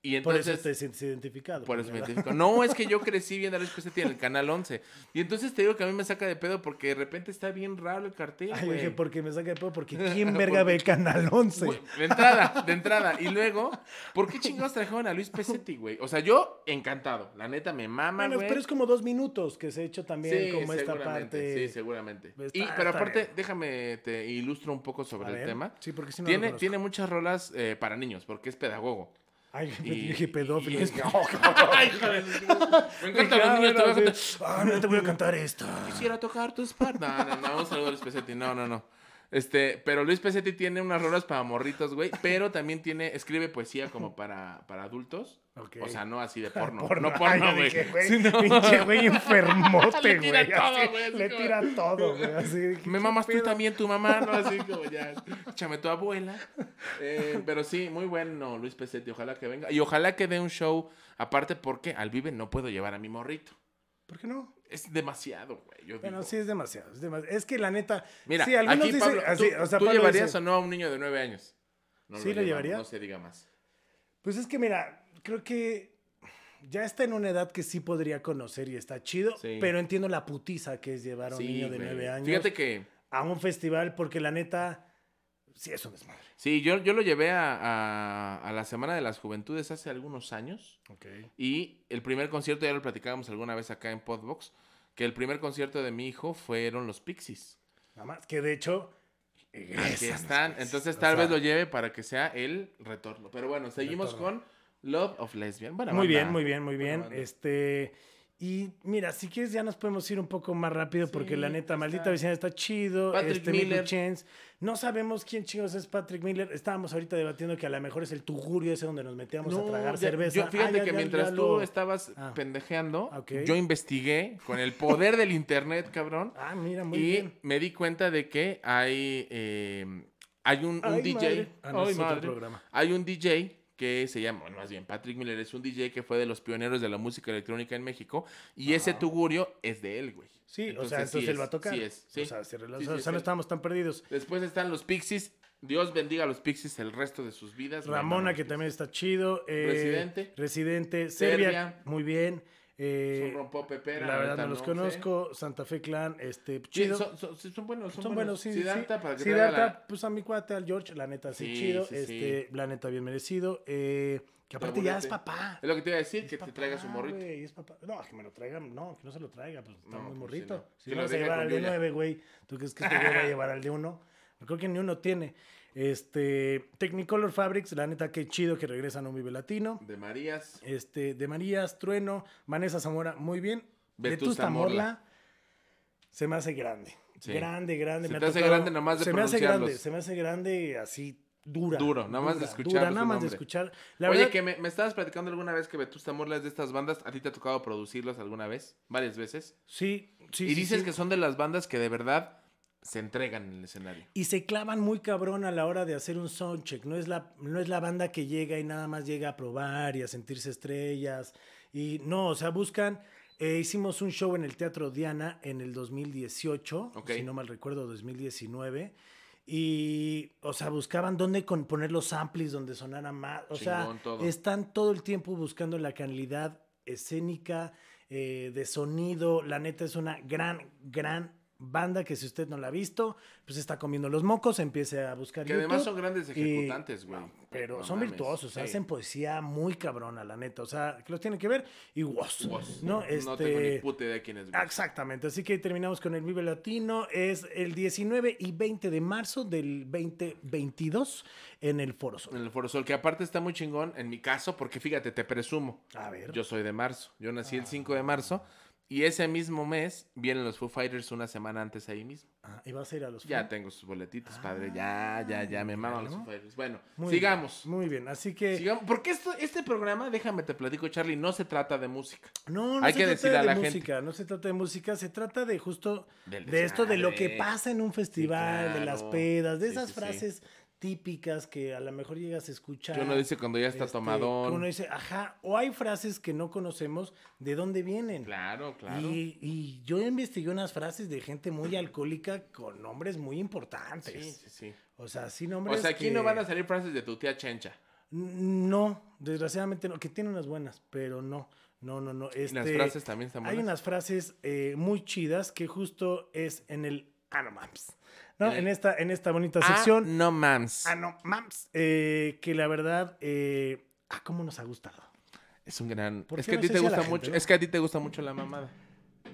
Y Por entonces... eso te sientes identificado. Por eso me identifico. No, es que yo crecí viendo a Luis Pesetti en el canal 11. Y entonces te digo que a mí me saca de pedo porque de repente está bien raro el cartel. Ay, güey. dije, porque me saca de pedo, porque ¿quién verga ve Canal 11? Güey, De entrada, de entrada. Y luego, ¿por qué chingados trajeron a Luis Pesetti, güey? O sea, yo encantado. La neta me mama, Bueno, güey. pero es como dos minutos que se ha hecho también Sí, como esta parte. Sí, seguramente. Está- y, pero aparte, bien. déjame, te ilustro un poco sobre el tema. Sí, porque si no lo tiene, conozco. tiene muchas rolas eh, para niños, porque es pedagogo. Ay, Y- dije pedófilo. y- que- Ay, hijo de- Me encantan los Ah, te voy a. Ah, no te voy a cantar esto. Quisiera tocar tu espalda. No, no, no, un saludo a Luis Pesetti. No, no, no. Este, pero Luis Pesetti tiene unas rolas para morritos, güey. Pero también tiene, escribe poesía como para, para adultos. O sea, no así de porno. Porno. No porno, güey. Pinche güey enfermote, Le güey. tira todo, así, güey, así Le como- tira todo, güey. Así, Me ¿qué mamas tú también, tu mamá, ¿no? Así como ya, échame tu abuela. Eh, pero sí, muy bueno Luis Pesetti, ojalá que venga. Y ojalá que dé un show, aparte porque al Vive no puedo llevar a mi morrito. ¿Por qué no? Es demasiado, güey. Yo Bueno, digo. sí, es demasiado. Es, demasiado. es que la neta. Mira, sí, algunos aquí dicen. Pablo, así, ¿tú, o sea, tú Pablo llevarías dice- o no a un niño de nueve años? No ¿Sí lo llevaría? No se diga más. Pues es que mira, creo que ya está en una edad que sí podría conocer y está chido, Sí. pero entiendo la putiza que es llevar a un Sí, niño de nueve años Fíjate que a un festival porque la neta sí es un desmadre. sí, yo, yo lo llevé a, a- a la Semana de las Juventudes hace algunos años. Ok. Y el primer concierto, ya lo platicábamos alguna vez acá en Podbox, que el primer concierto de mi hijo fueron los Pixies. Nada más que de hecho Aquí egresan los están. Entonces O tal vez lo lleve para que sea el retorno. Pero bueno, seguimos Retorno. con Love of Lesbian. Buena Muy banda. bien, muy bien, muy bien. Este y mira, si quieres ya nos podemos ir un poco más rápido porque la neta, está- maldita vecina está chido. Patrick este Miller. Chance. No sabemos quién chingos es Patrick Miller. Estábamos ahorita debatiendo que a lo mejor es el tugurio ese donde nos metíamos a tragar ya- cerveza. yo- fíjate Ah, ya- que ya- mientras tú lo- estabas Ah. pendejeando, yo investigué con el poder del internet, cabrón. Ah, mira, muy y bien. me di cuenta de que hay, eh, hay un, un Ay, DJ. madre. Ah, no, Ay, madre. Hay un DJ que se llama, bueno, más bien, Patrick Miller es un DJ que fue de los pioneros de la música electrónica en México. Y ese tugurio es de él, güey. Sí, o Entonces, sea, sí entonces él es, va a tocar. sí es, sí. O sea, se rela- Sí, o sea, sí, es no él. estamos tan perdidos. Después están los Pixies. Dios bendiga a los Pixies el resto de sus vidas. Ramona, que también está chido. eh, Residente. Residente. Serbia, Serbia. muy bien. Eh, Son rompopepera, la verdad no los sé. conozco. Santa Fe Clan, este, Sí, chido. son, son- sí, son buenos, son, Son buenos, sí. Siddhartha, sí. para que Siddhartha, la- pues a mi cuate, al George, la neta, sí, Sí, chido. sí, este, la neta, bien merecido. Eh, que aparte ya es papá. Es lo que te iba a decir, Es que papá, te traiga su morrito. güey, es papá. No, que me lo traiga, no, que no se lo traiga, pues está No, muy pues, morrito. sí, no. Si lo vas a llevar al de Yuya. 9, güey, ¿tú crees que este güey va a llevar al de 1? Creo que ni uno tiene. Este, Technicolor Fabrics, la neta, qué chido que regresan a un Vive Latino. De Marías. Este, de Marías, Trueno, Vanessa Zamora, muy bien. Vetusta Morla. Se me hace grande. Sí. Grande, grande. Se me te hace grande nomás de Se me hace grande, se me hace grande así dura. Duro, nada más de escuchar Dura, nada más de escuchar. La Oye, verdad, que me, me estabas platicando alguna vez que Vetusta Morla es de estas bandas. ¿A ti te ha tocado producirlos alguna vez? Varias veces. sí, sí. y sí, dices sí. que son de las bandas que de verdad se entregan en el escenario. Y se clavan muy cabrón a la hora de hacer un soundcheck. No es la, no es la banda que llega y nada más llega a probar y a sentirse estrellas. Y no, o sea, buscan. eh, hicimos un show en el Teatro Diana en el 2018, Ok. si no mal recuerdo, 2019. Y, o sea, buscaban dónde con- poner los amplis donde sonara más. O sea, todo. están todo el tiempo buscando la calidad escénica, eh, de sonido. La neta es una gran, gran banda que si usted no la ha visto, pues está comiendo los mocos, empiece a buscar Que además son grandes ejecutantes, güey. Pero No son mames, virtuosos, sí. hacen poesía muy cabrona, la neta. O sea, que los tienen que ver y guas. Woz. ¿no? No tengo ni Este, puta idea de quién es. Exactamente, así que terminamos con el Vive Latino. Es el 19 y 20 de marzo del 2022 en el Foro Sol. En el Foro Sol, que aparte está muy chingón en mi caso, porque fíjate, te presumo. A ver. Yo soy de marzo. Yo nací Ah. el 5 de marzo. Y ese mismo mes vienen los Foo Fighters una semana antes ahí mismo. Ah, y vas a ir a los Ya Foo? tengo sus boletitos, padre. Ya, ya, ya. Me maman los. Foo Fighters. Bueno, Muy sigamos. bien, muy bien, así que. Sigamos. Porque esto, este programa, déjame te platico, Charlie, no se trata de música. No, no Hay se que trata decirle a de la gente. música, no se trata de música, se trata de justo de esto, de lo que pasa en un festival, de las pedas, de esas sí, sí. frases típicas que a lo mejor llegas a escuchar. Que uno dice cuando ya está este, tomadón. que uno dice, ajá, o hay frases que no conocemos de dónde vienen. Claro, claro. Y, y yo investigué unas frases de gente muy alcohólica con nombres muy importantes. Sí, sí, sí. O sea, sí nombres O sea, aquí que- no van a salir frases de tu tía Chencha. No, desgraciadamente no, que tiene unas buenas, pero no, no, no, no. Y las Este, frases también están Hay buenas. unas frases eh, muy chidas que justo es en el ah, no. En esta, en esta bonita Ah, sección. no mams. Ah, no mams. eh, que la verdad, eh, ah, cómo nos ha gustado. Es un gran. ¿Por Es que a ti te gusta gente, mucho. no? Es que a ti te gusta mucho la mamada.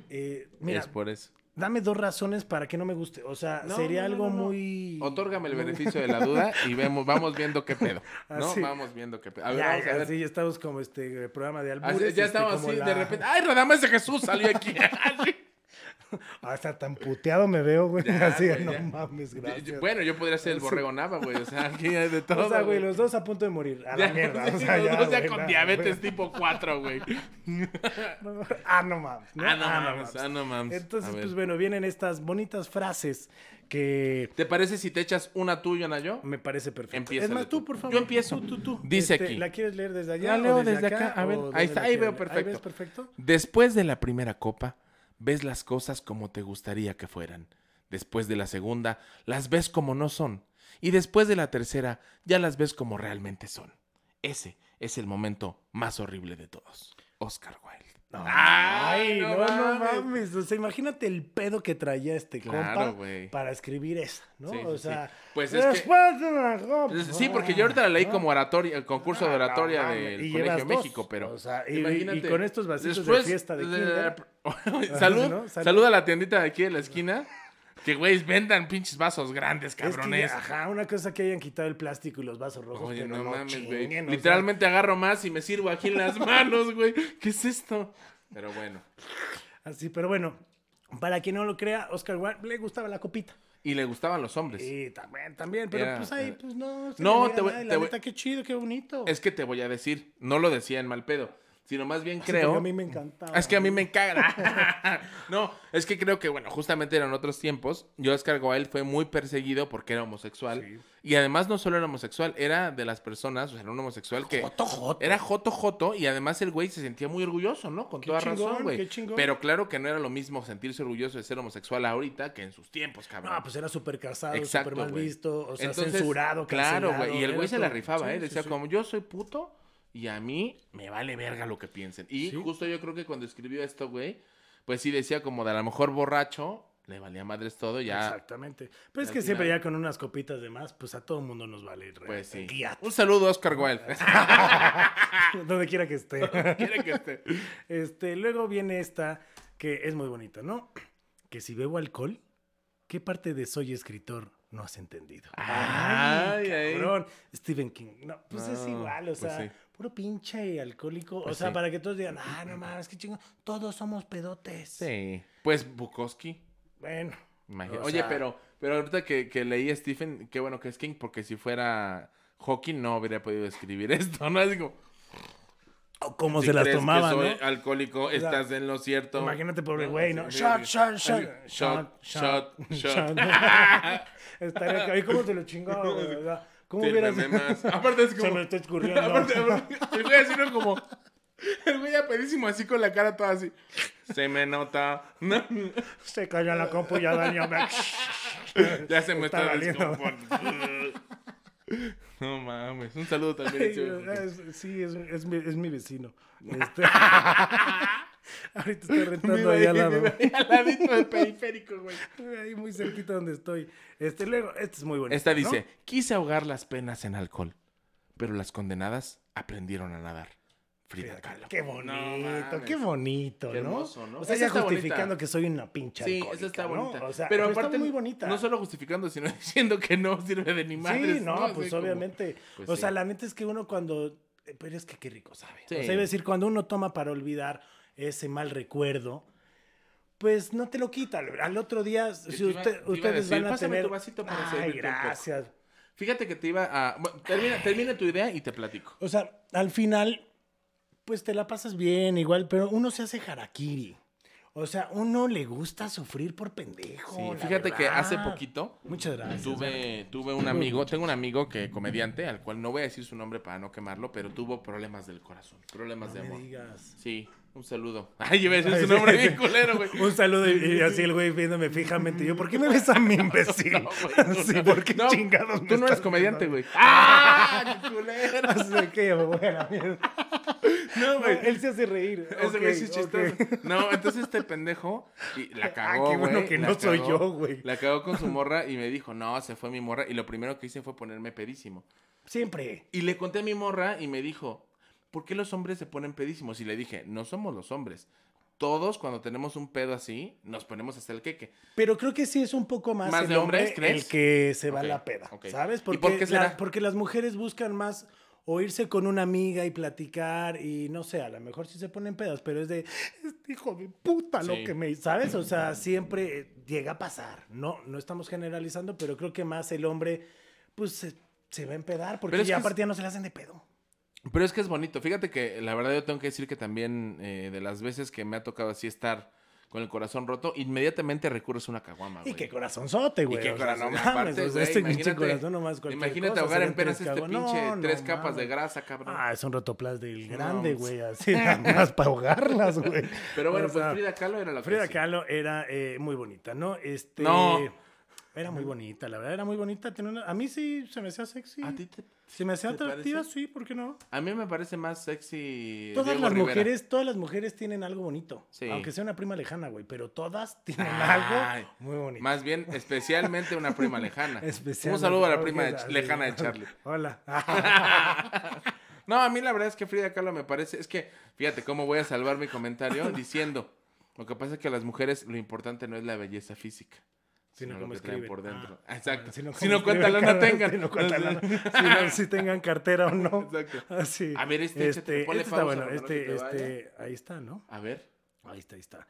Eh, mira, es por eso. dame dos razones para que no me guste. O sea, No, sería algo muy. Otórgame el beneficio de la duda y vemos, vamos viendo qué pedo. ¿No? Así. Vamos viendo qué pedo. A ver, Ya, vamos a ver. así estamos como este programa de Así, albures. ya este, estamos como así, la- de repente. ¡Ay, Radames de Jesús salió aquí! Hasta tan puteado me veo, güey. Ya, así, güey, no ya. mames, gracias. Bueno, yo podría ser el borrego Nava, güey. O sea, aquí hay de todo. o sea, güey, los dos a punto de morir. A la mierda. sí, o sea, los ya, dos ya con diabetes tipo 4, güey. Ah, no mames. ¿no? Ah, no mames, ah, no mames. Entonces, pues bueno, vienen estas bonitas frases que ¿Te parece si te echas una tuya, Nayo? me parece perfecto. Empiézale es más, tú, por favor. Yo empiezo. Tú, tú, tú. Dice Este, aquí. ¿La quieres leer desde allá? La o leo desde acá, a ver, ¿O ahí está, ahí veo perfecto. ¿Ahí ves perfecto? Después de la primera copa, ves las cosas como te gustaría que fueran. Después de la segunda, las ves como no son. Y después de la tercera, ya las ves como realmente son. Ese es el momento más horrible de todos. Oscar Wilde. Ay, no, no mames. mames. O sea, imagínate el pedo que traía este Claro, compa güey. para escribir esa, ¿no? Sí, o sí, sea, sí. Pues es que- después de la copa. Sí, porque yo ahorita la leí ¿no? como oratoria, el concurso de Ah, no oratoria del Y Colegio. México, pero O sea, y- imagínate, y con estos vasitos de después fiesta de kinder. Salud, ¿no? Salud. salud a la tiendita de aquí de la esquina. Que güey, vendan pinches vasos grandes, Es que, cabrones. ajá, una cosa que hayan quitado el plástico y los vasos rojos. Oye, pero no, mames, güey. sea, Literalmente agarro más y me sirvo aquí en las manos, güey. ¿Qué es esto? Pero bueno. así, pero bueno, para quien no lo crea, Oscar Wilde le gustaba la copita. Y le gustaban los hombres. Sí, también, también. Pero pues ahí, pues no. se No, te voy- nada, te voy- neta, qué chido, qué bonito. Es que te voy a decir, no lo decía en mal pedo, sino más bien porque creo. a mí me encantaba. Es que a mí me encaga. no, es que creo que, bueno, justamente eran otros tiempos. Yo, Oscar Wilde, fue muy perseguido porque era homosexual. Sí. Y además no solo era homosexual, era de las personas, o sea, era un homosexual que... Joto, joto. Era joto joto y además el güey se sentía muy orgulloso, ¿no? Con Qué toda chingón, razón, güey. Pero claro que no era lo mismo sentirse orgulloso de ser homosexual ahorita que en sus tiempos, cabrón. No, pues era súper casado, súper mal visto, o sea, Entonces, censurado, Claro, güey. Y el güey se la rifaba, Sí, ¿eh? Decía sí. como, yo soy puto y a mí me vale verga lo que piensen. Y Sí. justo yo creo que cuando escribió esto, güey, pues sí decía como de a lo mejor borracho, le valía madres todo, ya. Exactamente. Pero es que siempre ya con unas copitas de más, pues a todo mundo nos vale. re- Pues sí. Un saludo a Oscar Wilde. Donde quiera que esté. Quiere que esté. Este, luego viene esta que es muy bonita, ¿no? Que si bebo alcohol, ¿qué parte de soy escritor no has entendido? Ay, ay. cabrón. Stephen King. No, pues es igual, o pues sea, sí. Puro pinche alcohólico. Pues o sea, sí. para que todos digan, ah, no mames, qué chingón. Todos somos pedotes. Sí. Pues Bukowski. Bueno. O Oye, sea- pero, pero ahorita que, que leí a Stephen, qué bueno que es King, porque si fuera Hawking no habría podido escribir esto, ¿no? Es como, O cómo si se las que tomaban, soy ¿no? alcohólico, sea, estás en lo cierto. Imagínate, pobre ¿No? güey, ¿no? Shot, shot, shot, shot, shot, shot. Estaría ¿Y cómo se lo chingó, güey? O sea, ¿Cómo hubieras... Aparte es Se como... me está escurriendo. Aparte, el güey así, ¿no? Como... El güey ya pedísimo así con la cara toda así. Se me nota. No, Se cayó la compu y ya dañó. ya se me Está está. No mames. Un saludo también. Es- Sí, es, es mi, es mi vecino. Este... Ahorita estoy rentando ahí al lado. al ladito del periférico, güey. Ahí muy cerquita donde estoy. Este, luego, este es muy bonito. Esta ¿no? dice, quise ahogar las penas en alcohol, pero las condenadas aprendieron a nadar. Frida Kahlo. Qué bonito, No qué bonito, Qué ¿no? hermoso, ¿no? O sea, Esa ya está justificando bonita. que soy una pinche Sí, esa está ¿no? bonita. O sea, pero está aparte, muy bonita. no solo justificando, sino diciendo que no sirve de ni madres. Sí, no, pues como- obviamente. pues o sí. sea, la neta es que uno cuando. Pero es que qué rico sabe. Sí. O sea, iba a decir, cuando uno toma para olvidar ese mal recuerdo, pues no te lo quita. Al otro día, si iba- usted- ustedes decir, van a "Pásame tener. tu vasito para Ay, servirte un poco". gracias. Fíjate que te iba a... bueno, termina, termina tu idea y te platico. O sea, al final, pues te la pasas bien, igual, pero uno se hace harakiri. O sea, uno le gusta sufrir por pendejo. Sí, fíjate que hace poquito Muchas gracias. tuve, tuve un amigo, tengo un amigo que comediante, al cual no voy a decir su nombre para no quemarlo, pero tuvo problemas del corazón, problemas No de me amor. digas. Sí, Un saludo. Ay, decir su nombre bien culero, güey. Un saludo y, y así el güey viéndome fijamente. Yo, ¿por qué me ves a mí, imbécil? No, güey, sí, no. ¿por qué No, chingados me Tú no eres comediante, güey. ¡Ah! ¡Qué culero! Así que ya me voy a la mierda. No, güey. Él se hace reír. Ese güey sí es chistoso. No, entonces este pendejo y la cagó, Ah, qué bueno güey, que no soy cagó. yo, güey. La cagó con su morra y me dijo, no, se fue mi morra. Y lo primero que hice fue ponerme pedísimo. Siempre. Y le conté a mi morra y me dijo, ¿por qué los hombres se ponen pedísimos? Y le dije, no somos los hombres. Todos cuando tenemos un pedo así, nos ponemos hasta el queque. Pero creo que sí es un poco más, ¿Más el de hombres, hombre crees? el que se va a la peda. ¿sabes? ¿Y Porque, por qué será? la- porque las mujeres buscan más o irse con una amiga y platicar y no sé, a lo mejor sí se ponen pedas, pero es de, este hijo de puta lo Sí. que me, ¿sabes? O sea, siempre eh, llega a pasar. No, no estamos generalizando, pero creo que más el hombre, pues se, se va a empedar porque ya es- aparte ya no se le hacen de pedo. Pero es que es bonito. Fíjate que la verdad yo tengo que decir que también eh, de las veces que me ha tocado así estar con el corazón roto, inmediatamente recurres a una caguama, Y güey. qué corazonzote, Y güey. qué o sea, corazón, aparte, mames, güey, este pinche imagínate- corazón nomás cualquier Imagínate cosa, ahogar en penas este pinche No, no tres capas de grasa, cabrón. Ah, es un rotoplas del grande, pues. güey, así nada más para ahogarlas, güey. Pero bueno, O pues Frida Kahlo era la Frida sí. Kahlo era eh, muy bonita, ¿no? Este, No. Era muy bonita, la verdad, era muy bonita. tenía una- A mí sí se me hacía sexy. ¿A ti te- Se me hacía atractiva, parece? sí, ¿por qué no? A mí me parece más sexy. Todas Diego las Rivera. mujeres, todas las mujeres tienen algo bonito. Sí. Aunque sea una prima lejana, güey. Pero todas tienen algo muy bonito. Más bien, especialmente una prima lejana. Especialmente. Un saludo a la prima de- lejana de Charlie. Hola. No, a mí la verdad es que Frida Kahlo me parece. Es que, fíjate cómo voy a salvar mi comentario diciendo. Lo que pasa es que a las mujeres lo importante no es la belleza física. Sino Sino cómo lo que traen por dentro. Ah, Exacto. sino Si no, cuánta lana tengan. Si no, cuánta lana- si tengan cartera o no. Exacto. Así. A ver, este, échate, ponle está bueno. Este, este, ahí está, ¿no? A ver. Ahí está, ahí está.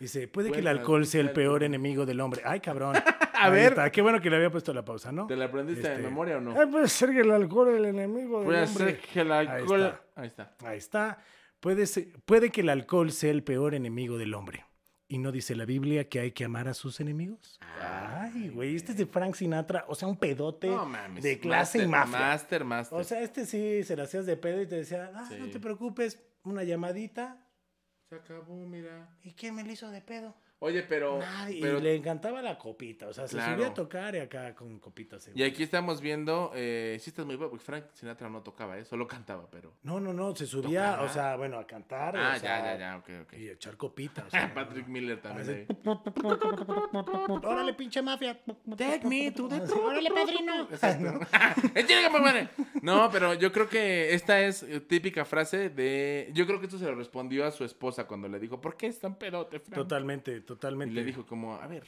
Dice, puede que el alcohol sea el peor enemigo del hombre. Ay, cabrón. A Ahí ver. está. Qué bueno que le había puesto la pausa, ¿no? ¿Te la aprendiste de Este, memoria o no? Ay, puede ser que el alcohol es el enemigo del Puede hombre. ser que el alcohol. está. Ahí está. Ahí está. Puede, ser- puede que el alcohol sea el peor enemigo del hombre. ¿Y no dice la Biblia que hay que amar a sus enemigos? Ay, güey, este es de Frank Sinatra. O sea, un pedote No mames. de clase y Master, mafia. Master, master. O sea, este sí se la hacías de pedo y te decía, ah, no te preocupes, una llamadita. se acabó, mira. ¿Y quién me lo hizo de pedo? Oye, pero. Nadie. pero- Y le encantaba la copita. O sea, se subía a tocar y acá con copitas. Y aquí estamos viendo. Eh, sí, estás muy bueno, porque Frank Sinatra no tocaba, ¿eh? Solo cantaba, pero. No, no, no, se subía, ¿Tocaba? o sea, bueno, a cantar. Ah, o sea, ya, ya, ya, ok, ok. Y echar copitas. o sea, Patrick Miller también. Ahí. Órale, pinche mafia. Take me to the Órale, padrino. Exacto. Échale, compadre. No, pero yo creo que esta es eh, típica frase de. Yo creo que esto se lo respondió a su esposa cuando le dijo, ¿por qué es tan pedote, Frank? Totalmente, Y totalmente. le dijo, como, a ver,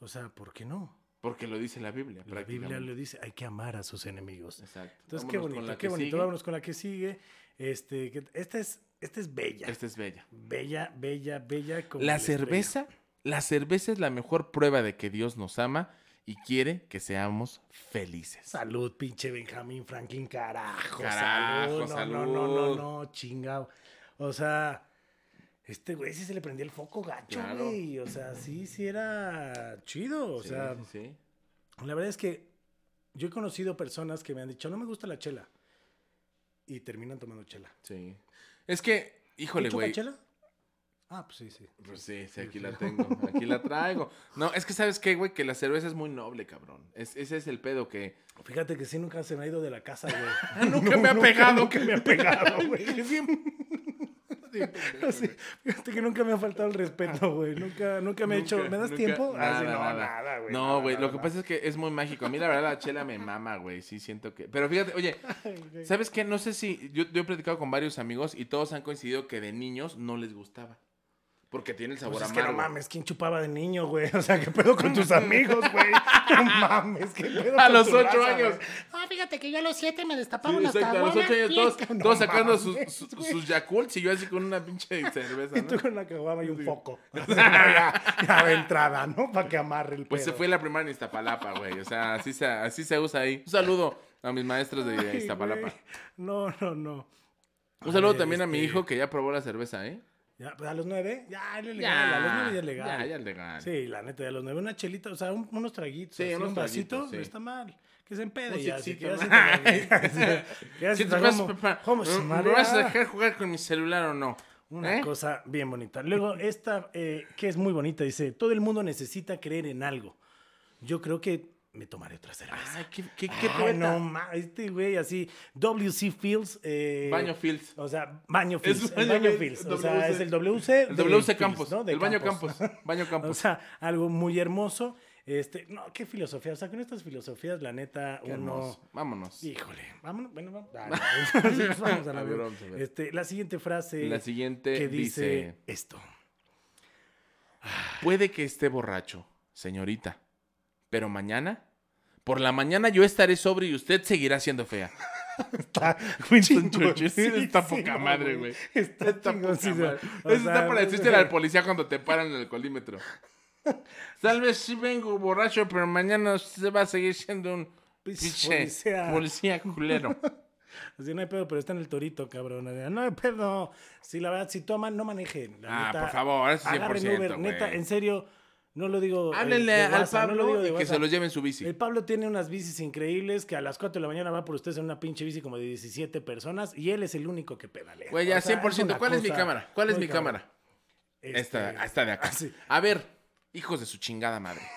O sea, ¿por qué no? porque lo dice la Biblia. La Biblia le dice, hay que amar a sus enemigos. Exacto. Entonces, qué Vámonos bonito, qué que bonito. sigue. Vámonos con la que sigue. Este, que- esta es, esta es bella. Esta es bella. Bella, bella, bella. como La cerveza, la cerveza es la mejor prueba de que Dios nos ama y quiere que seamos felices. Salud, pinche Benjamín Franklin, carajo. Carajo, salud. No, no, no, no, no, chingado. O sea, este güey sí se le prendía el foco gacho, Claro. güey. O sea, sí, sí era chido. O Sí, sea, sí, la verdad es que yo he conocido personas que me han dicho, no me gusta la chela. Y terminan tomando chela. sí. Es que, híjole, ¿Tú chupas güey. chela? Ah, pues sí, sí. Pues sí, sí, aquí la tengo, aquí la traigo. No, es que sabes qué, güey, que la cerveza es muy noble, cabrón. Es, ese es el pedo que... Fíjate que sí nunca se me ha ido de la casa, güey. Nunca me ha pegado. Nunca me ha pegado, güey. Que siempre- Fíjate que nunca me ha faltado el respeto, güey. Nunca, nunca me ha hecho. ¿Me das nunca, tiempo? Ah, sí, no, nada. güey. No, lo que pasa es que es muy mágico. A mí la verdad la chela me mama, güey. Sí, siento que... Pero fíjate, oye. ¿sabes qué? No sé si... Yo, yo he platicado con varios amigos y todos han coincidido que de niños no les gustaba. Porque tiene el sabor Pues es que no amargo. mames, ¿quién chupaba de niño, güey? O sea, ¿qué pedo con tus amigos, güey? No mames, ¿qué pedo A con los ocho años. Ah, fíjate que yo a los siete me Sí, destapaba unas exacto, a los ocho años todos, no sacando sus, mames, sus, Yakults y yo así con una pinche cerveza, Y tú con una caguama y un foco. Ya, ya de entrada, ¿no? Para que amarre el pedo. Pues se fue la primera en Iztapalapa, güey. O sea, así se, así se usa ahí. Un saludo a mis maestros de Ay, Iztapalapa. güey. No, no, no. Un saludo también a mi este, hijo que ya probó la cerveza, ¿eh? Ya, pues a los nueve, ya, es legal. a los nueve ya es legal. Ya, ya es legal. Sí, la neta, a los nueve, una chelita, o sea, un- unos traguitos. Sí, así, unos un vasito, sí. no está mal. Que se empede ya. Si quieres, ¿no? si te- Si te ¿Cómo- vas, papá, ¿Cómo se ¿me vas a dejar jugar con mi celular o no? Una ¿Eh? cosa bien bonita. Luego, esta, eh, que es muy bonita, dice, todo el mundo necesita creer en algo. Yo creo que me tomaré otra cerveza. Ay, qué, qué, qué Ay, no, ma- este güey así, WC Fields. eh, Baño Fields. O sea, Baño Es Fields. el baño Fields. O sea, es el WC. El WC Fields, Campos. ¿no? El baño Campos. Baño O Campos. sea, algo muy hermoso. Este, no, qué filosofía. O sea, con estas filosofías, la neta, Qué uno. hermoso. Vámonos. Híjole, vámonos, bueno, vamos, dale, vamos a la A ver, vida. vamos a ver. Este, la siguiente frase La siguiente que dice, dice, esto. puede que esté borracho, señorita, pero mañana, por la mañana yo estaré sobrio y usted seguirá siendo fea. Está Winston chingón, Churchill. sí, Está sí, poca no, madre, güey. Está, Está poca sí, madre. Eso sea, está para decirle al policía cuando te paran en el colímetro. Tal vez sí vengo borracho, pero mañana usted va a seguir siendo un Pues, policía. policía culero. Así no hay pedo, pero está en el torito, cabrón. No hay pedo. Sí, la verdad, si toman, no manejen. La Ah, neta, por favor, eso agarren 100%, Uber. Neta, en serio, no lo digo. eh, Háblenle de al WhatsApp, no lo Pablo digo de y que se los lleve en su bici. El Pablo tiene unas bicis increíbles que a las 4 de la mañana va por ustedes en una pinche bici como de 17 personas y él es el único que pedalea. Güey, ya O sea, 100%. una ¿Cuál es mi cámara? ¿Cuál es mi cámara? Este, Esta, esta de acá. ah, sí. A ver, hijos de su chingada madre.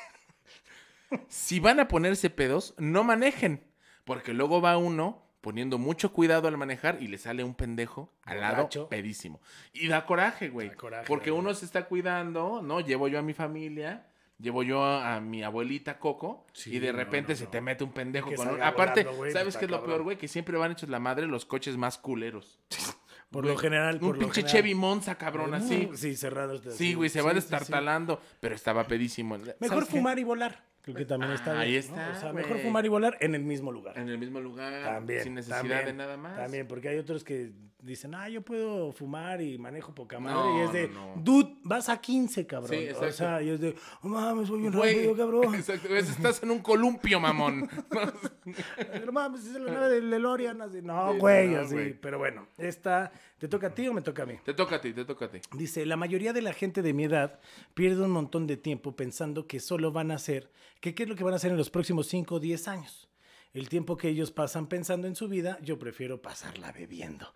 Si van a ponerse pedos, no manejen. Porque luego va uno poniendo mucho cuidado al manejar y le sale un pendejo al lado Borracho. pedísimo. Y da coraje, güey. Da coraje, Porque uno se está cuidando, ¿no? Llevo yo a mi familia. Llevo yo a, a mi abuelita Coco Sí, y de repente no, se no. te mete un pendejo con un... Aparte, volando, ¿sabes qué es lo cabrón. peor, güey? Que siempre van hechos la madre los coches más culeros. Por lo general, Un por pinche general. Chevy Monza, cabrón, así. Sí, cerrados. Sí, güey, se va sí, sí, sí. destartalando, pero estaba pedísimo. Mejor fumar y volar. Creo que también está Ah, ahí bien, ¿no? está, O sea, güey. mejor fumar y volar en el mismo lugar. En el mismo lugar, También. sin necesidad también, de nada más. También, porque hay otros que dicen, ah, yo puedo fumar y manejo poca madre. No, y es de, no, no. dude, vas a 15, cabrón. Sí, o sea, y es de, oh mames, voy bien Güey, rápido, cabrón. Exacto, estás en un columpio, mamón. no mames, es la nave del DeLorean. Así. No, Sí, güey, así. güey. Pero bueno, esta, ¿te toca a ti o me toca a mí? te toca a ti, te toca a ti. Dice, la mayoría de la gente de mi edad pierde un montón de tiempo pensando que solo van a hacer, que qué es lo que van a hacer en los próximos 5 o 10 años. El tiempo que ellos pasan pensando en su vida, yo prefiero pasarla bebiendo.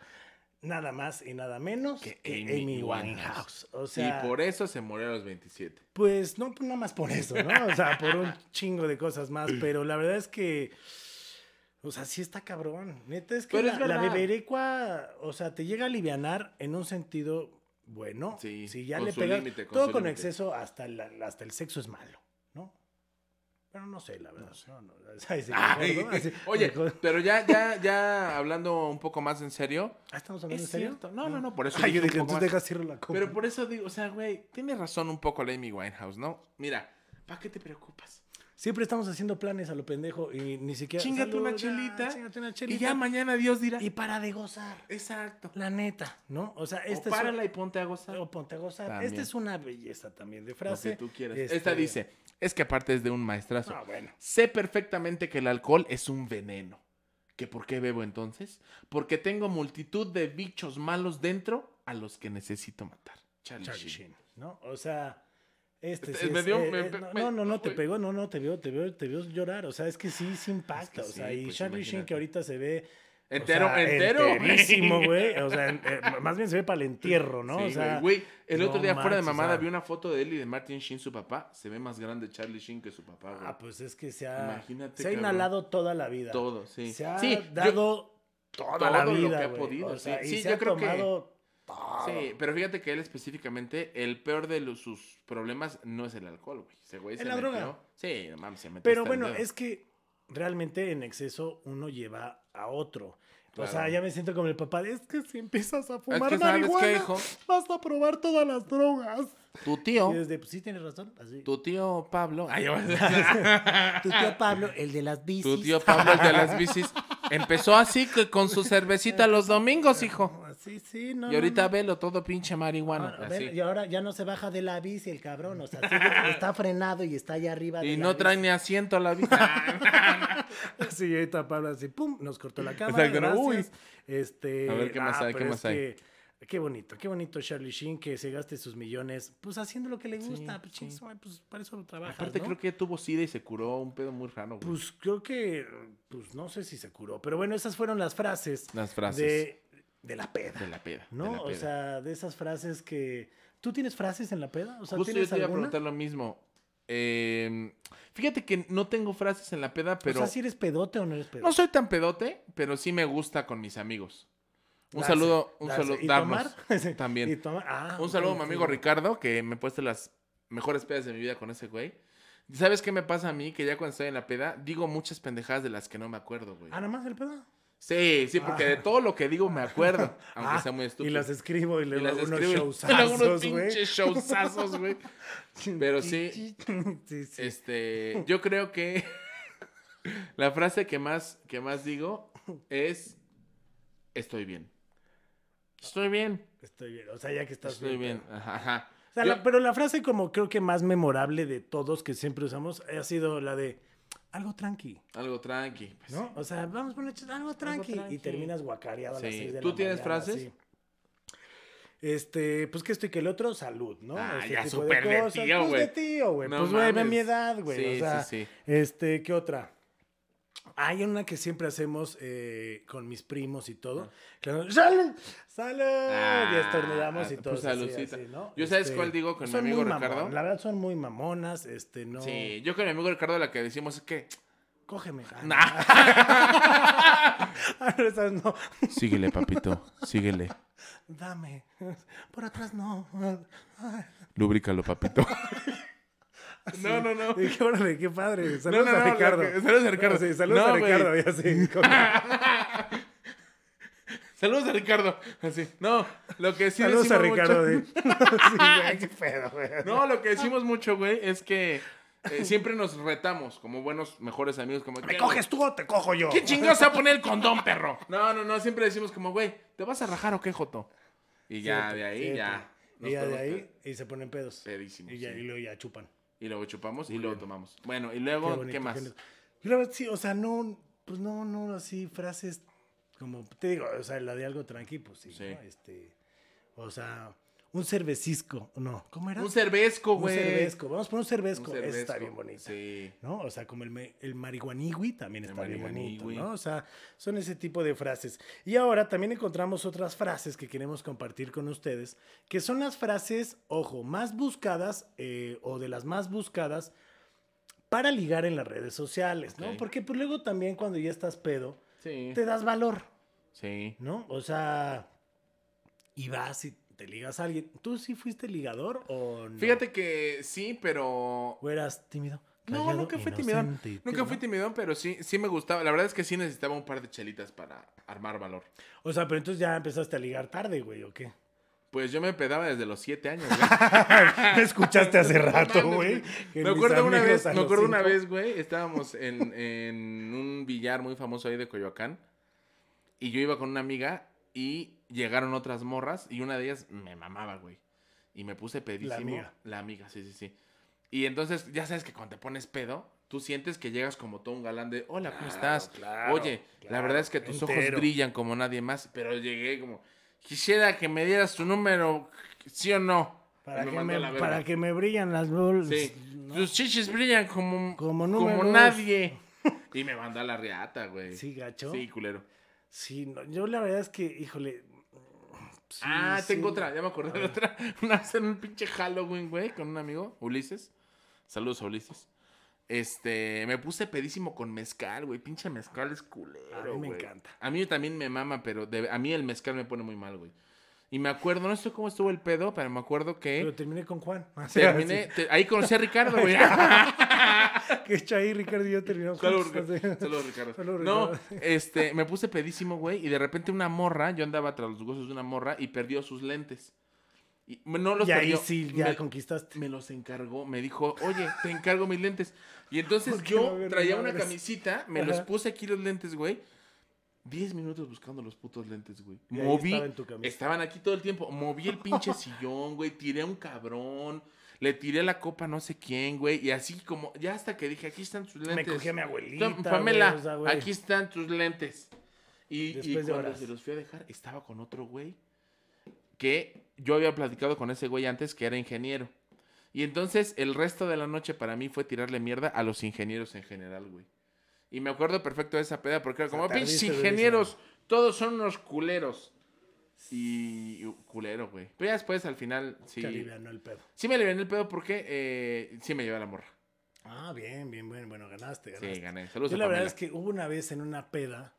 Nada más y nada menos que, Que Amy, Amy Winehouse. O sea, y por eso se murió a los 27. pues no, pues, nada más por eso, ¿no? O sea, por un chingo de cosas más, pero la verdad es que... O sea, sí está cabrón. Neta, es que Pero la, es la beberecua, o sea, te llega a alivianar en un sentido bueno. Sí, si ya le pegas. con todo con exceso, hasta, la- hasta el sexo es malo. Pero no sé, la verdad. No, no, ay, sí, Ay, mejor, ¿no? Así, oye, pero ya, ya, ya hablando un poco más en serio. Ah, ¿estamos hablando Es en serio? cierto. No, no, no, por eso Ay, yo dije entonces más. deja cierro la copa. Pero por eso digo, o sea, güey, tiene razón un poco la Amy Winehouse, ¿no? Mira, ¿para qué te preocupas? Siempre estamos haciendo planes a lo pendejo y ni siquiera. Chíngate Salud, una chelita. chíngate una Y chelita. ya mañana Dios dirá. Y para de gozar. Exacto. La neta, ¿no? O sea, O este párala y ponte a gozar. O ponte a gozar. También. Esta es una belleza también de Lo frase. que tú quieras. Este- Esta dice, es que aparte es de un maestrazo. Ah, bueno. Sé perfectamente que el alcohol es un veneno. ¿Que por qué bebo entonces? Porque tengo multitud de bichos malos dentro a los que necesito matar. Charlie, Charlie Sheen. Sheen, ¿no? O sea, este Este, sí me es- dio- eh, me- eh, no, me- no, no, no, te pegó, no, no, te veo, te veo, te veo llorar. O sea, es que sí, sí impacta. Es o sea, sí, y pues, Charlie Sheen que ahorita se ve. O Entero, sea, entero. Enterísimo, güey. O sea, eh, más bien se ve para el entierro, ¿no? Sí, o sea, güey. El no otro día fuera de o mamada sea. vi una foto de él y de Martin Sheen, su papá. Se ve más grande Charlie Sheen que su papá, güey. Ah, pues es que se ha, Imagínate, se ha cabrón. inhalado toda la vida. Todo, sí. Se ha sí, yo- dado toda la todo lo vida, que ha podido, O sea, sí. Sí, se yo ha creo que- tomado todo. Sí, pero fíjate que él específicamente, el peor de los- sus problemas no es el alcohol, güey. Ese güey se la metió- droga. Sí, no mames, se metió Pero bueno, es que realmente en exceso uno lleva a otro. O sea, ya me siento como el papá. de, Es que si empiezas a fumar que, ¿sabes qué, marihuana, hijo? vas a probar todas las drogas. Tu tío, Y desde, pues sí, tienes razón. Así. tu tío Pablo. Ay, Tu tío Pablo, el de las bicis. tu tío Pablo, el de las bicis, empezó así que con su cervecita los domingos, hijo. Sí, sí, no. Y ahorita no, no. velo todo pinche marihuana. Ah, a ver, así. y ahora ya no se baja de la bici el cabrón. O sea, sigue- está frenado y está allá arriba. de Y la no bici. trae ni asiento a la bici. Sí, ahorita Pablo así, pum, nos cortó la cámara. Exacto, gracias. Este, A ver, ¿qué más más hay? que- Qué bonito, qué bonito Charlie Sheen que se gaste sus millones, pues haciendo lo que le gusta, pues, sí. su madre, pues para eso trabaja. Aparte, creo que tuvo sida y se curó un pedo muy raro, güey. Pues creo que, pues no sé si se curó, pero bueno, esas fueron las frases Las frases. de de la peda. De la peda. de ¿No? O sea, de esas frases que. ¿Tú tienes frases en la peda? O sea, Justo yo ¿tienes te iba a preguntar lo mismo. Eh, fíjate que no tengo frases en la peda, pero... O sea, si eres pedote o no eres pedote. No soy tan pedote, pero sí me gusta con mis amigos. Un Darse, saludo, un darse. saludo, ¿Y darnos tomar? También. ¿Y tomar? Ah, Un saludo a mi amigo Ricardo, que me he puesto las mejores pedas de mi vida con ese güey. ¿Sabes qué me pasa a mí? Que ya cuando estoy en la peda, digo muchas pendejadas de las que no me acuerdo, güey. Ah, nada más el pedo. Sí, sí, porque de todo lo que digo me acuerdo, aunque Ah, sea muy Y estúpido. las escribo y luego las unos escribo y showsazos, luego unos güey. pinches showsazos, güey. Pero sí, sí, sí. Este, yo creo que la frase que más, que más digo es estoy bien. Estoy bien. Estoy bien. O sea, ya que estás Estoy bien. pedo. Ajá, ajá. O sea, Yo- la- pero la frase como creo que más memorable de todos que siempre usamos ha sido la de algo tranqui, Algo tranqui. pues, ¿no? O sea, vamos a poner algo tranqui, y terminas guacareado a las Sí. seis de ¿Tú la tienes mañana, frases? sí. Este, pues que esto y que el otro, salud, ¿no? Ah, Este ya, súper de tío, Pues güey. de tío, güey. No pues güey, de mames. mi edad, güey. Sí, o sea, sí, sí. este, ¿qué otra? Hay una que siempre hacemos eh, con mis primos y todo. Claro, ¡Salud! ¡Salud! y estornudamos y Ah, todo. pues, así, así, ¿no? Yo, ¿sabes cuál digo con mi amigo muy mamón, Ricardo? La verdad son muy mamonas, este, no... Sí, yo con mi amigo Ricardo la que decimos es que. Cógeme. Ah, Nah. ah, no, esas no. Síguele, papito. Síguele. Dame. Por atrás no. Lubrícalo, papito. No, no, no. Dije, órale, qué padre. Saludos no, a no, Ricardo. que- saludos a Ricardo. Sí, saludos a. Ricardo. Ya sí. como- Saludos a Ricardo. Así. No, lo que sí Saludos a decimos mucho- Ricardo. de- sí, güey, qué pedo, güey. No, lo que decimos mucho, güey, es que eh, siempre nos retamos como buenos, mejores amigos. Como, ¿Me coges tú o te cojo yo? ¿Qué chingados se va a poner el condón, perro? No, no, no, siempre decimos como, güey, ¿te vas a rajar o qué, Joto? Y ya, Cierto, de ahí, cierto. ya. Y ya de ahí, y se ponen pedos. Pedísimos. Y, ya, sí. y luego ya chupan. Y luego chupamos y luego tomamos. Bueno, y luego, ¿qué, bonito, más? la verdad sí, o sea, no, pues no, no, así frases como, te digo, o sea, la de algo tranqui, pues sí, Sí. ¿no? Este, o sea, un cervecisco, no, ¿cómo era? Un cervezco, Un güey. cervezco, vamos por un Un cervezco, cervezco. está bien bonita. Sí. ¿no? O sea, como el, el marihuanigui también El está bien bonito. ¿no? O sea, son ese tipo de frases. Y ahora también encontramos otras frases que queremos compartir con ustedes, que son las frases, ojo, más buscadas eh, o de las más buscadas para ligar en las redes sociales, ¿no? Porque pues luego también cuando ya estás pedo, Sí. te das valor, Sí. ¿no? O sea, y vas y te ligas a alguien. ¿Tú sí fuiste ligador o no? Fíjate que sí, pero. ¿O eras tímido? No, nunca fui timidón. Nunca fui timidón, pero sí, sí me gustaba. La verdad es que sí necesitaba un par de chelitas para armar valor. O sea, pero entonces ya empezaste a ligar tarde, güey, ¿o qué? Pues yo me pedaba desde los siete años, güey. Me escuchaste hace rato, güey. Me acuerdo una vez, me acuerdo una vez, güey, estábamos en, en un billar muy famoso ahí de Coyoacán. Y yo iba con una amiga y llegaron otras morras y una de ellas me mamaba, güey. Y me puse pedísimo. La amiga. La amiga, sí, sí, sí. Y entonces, ya sabes que cuando te pones pedo, tú sientes que llegas como todo un galán de, hola, ¿cómo Claro, estás? claro, Oye, la verdad es que tus ojos brillan como nadie más. Pero llegué como, quisiera que me dieras tu número, ¿sí o no? Para que, me, para que me brillan las bolas. Sí. ¿no? Tus chichis brillan como, Como como, nadie. Y me mandó a la riata, güey. Sí, gacho. Sí, culero. Sí, no, yo la verdad es que, híjole. sí, ah, sí. tengo otra, ya me acordé de otra. Una vez en un pinche Halloween, güey, con un amigo, Ulises. Saludos a Ulises. Este, me puse pedísimo con mezcal, güey. Pinche mezcal es culero, A mí me güey. encanta. A mí también me mama, pero de- a mí el mezcal me pone muy mal, güey. Y me acuerdo, no sé cómo estuvo el pedo, pero me acuerdo que Pero terminé con Juan. terminé, te- ahí conocí a Ricardo, güey. Que ahí, Ricardo y yo terminamos Saludos, Ricardo. Saludos, Ricardo. Saludos, no, Ricardo. este, me puse pedísimo, güey, y de repente una morra, yo andaba tras los huesos de una morra y perdió sus lentes. Y no los Y ahí sí, ya me, conquistaste. me los encargó, me dijo, oye, te encargo mis lentes. Y entonces ¿Por qué yo no traía una camisita, me Ajá. los puse aquí los lentes, güey. Diez minutos buscando los putos lentes, güey. Moví, estaba estaban aquí todo el tiempo. Moví el pinche sillón, güey. Tiré a un cabrón. Le tiré la copa a no sé quién, güey. Y así como, ya hasta que dije, aquí están tus lentes. Me cogí a mi abuelita. Pamela, güey, o sea, güey. aquí están tus lentes. Y, cuando horas. se los fui a dejar, estaba con otro güey que yo había platicado con ese güey antes que era ingeniero. Y entonces el resto de la noche para mí fue tirarle mierda a los ingenieros en general, güey. Y me acuerdo perfecto de esa peda porque era como, pinches ingenieros, todos son unos culeros. Y, y culero, güey. Pero ya después, al final, sí. Te alivianó el pedo. Sí me aliviané el pedo porque eh, sí me llevé a la morra. Ah, bien, bien, bueno, bueno, ganaste, ganaste. Sí, gané. Saludos Yo a la verdad Pamela. es que hubo una vez en una peda,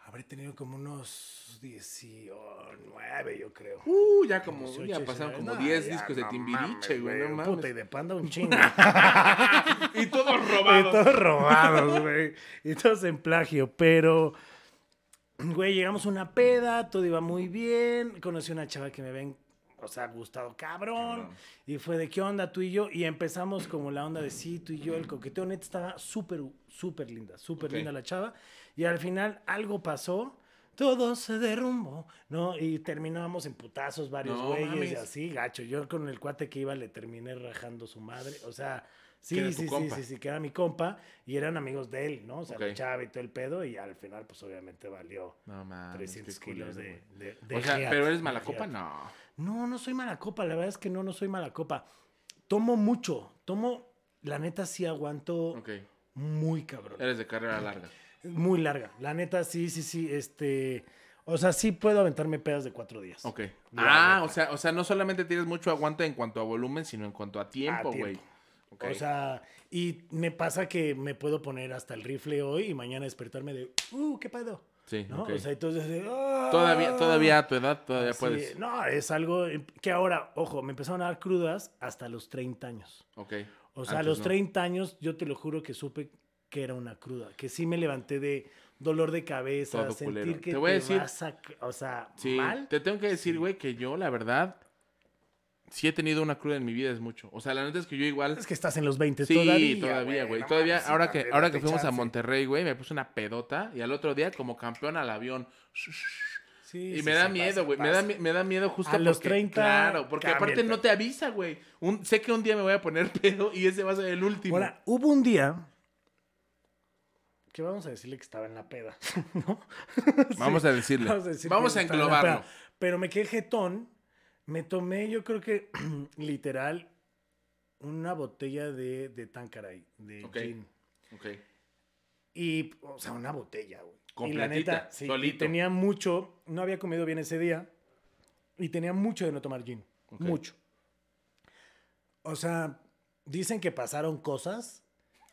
habré tenido como unos 19, yo creo. Uh, ya como, 18, ya pasaron 19. como Nah, 10 ya, discos de no Timbiriche, güey, no mames. Puta, y de panda un chingo. y todos y robados. todos robados, güey. Y todos en plagio, pero... Güey, llegamos a una peda, todo iba muy bien. Conocí una chava que me ven, o sea, gustado cabrón. Cabrón. Y fue de qué onda tú y yo. Y empezamos como la onda de sí, tú y yo. El coqueteo neta estaba súper, súper linda, súper linda la chava. Y al final algo pasó. Todo se derrumbó, ¿no? Y terminamos en putazos varios No güeyes y así, gacho. Yo con el cuate que iba le terminé rajando su madre. O sea, Que era sí, tu sí, sí, sí, sí, que era mi compa. Y eran amigos de él, ¿no? O sea, Ok. la chava y todo el pedo. Y al final, pues obviamente valió No mames. 300 qué kilos de, de, de O sea, pero eres mala copa, no. No, no soy mala copa, la verdad es que no, no soy mala copa. Tomo mucho, tomo, la neta sí aguanto muy cabrón, Eres de carrera larga. muy larga. La neta sí, sí, sí, este, o sea, sí puedo aventarme pedas de cuatro días. Ok. La Ah, neta. o sea, o sea, no solamente tienes mucho aguante en cuanto a volumen, sino en cuanto a tiempo, güey. O sea, y me pasa que me puedo poner hasta el rifle hoy y mañana despertarme de, uh, ¿qué pedo? sí, ¿No? O sea, entonces, "Ah". todavía, todavía a tu edad, todavía Sí, puedes. No, es algo que ahora, ojo, me empezaron a dar crudas hasta los 30 años. Ok. O sea, a Antes los no. 30 años yo te lo juro que supe que era una cruda, que sí me levanté de dolor de cabeza, Todo sentir culero. que Te voy a decir- vas a- o sea, Sí, mal. te tengo que decir, güey, que yo, la verdad, sí he tenido una cruda en mi vida, es mucho. O sea, la neta es que yo igual. Es que estás en los 20 Sí, todavía. todavía, güey. no todavía, mames, ahora que, ahora que fuimos a. Monterrey, güey, me puse una pedota y al otro día como campeón al avión. Sí, Y sí, me da miedo, güey. Me da, me da miedo justo A los porque- 30 Claro, porque aparte no te avisa, güey. Sé que un día me voy a poner pedo y ese va a ser el último. Ahora, hubo un día que vamos a decirle que estaba en la peda, ¿no? Vamos a decirle. Vamos a, decir Vamos que a estaba en la englobarlo. Pero me quedé jetón. Me tomé, yo creo que literal, una botella de, de Tanqueray, de gin. Ok. Y, o sea, una botella, güey. Y la Completita, neta, sí, y tenía mucho, no había comido bien ese día. Y tenía mucho de no tomar gin. Mucho. O sea, dicen que pasaron cosas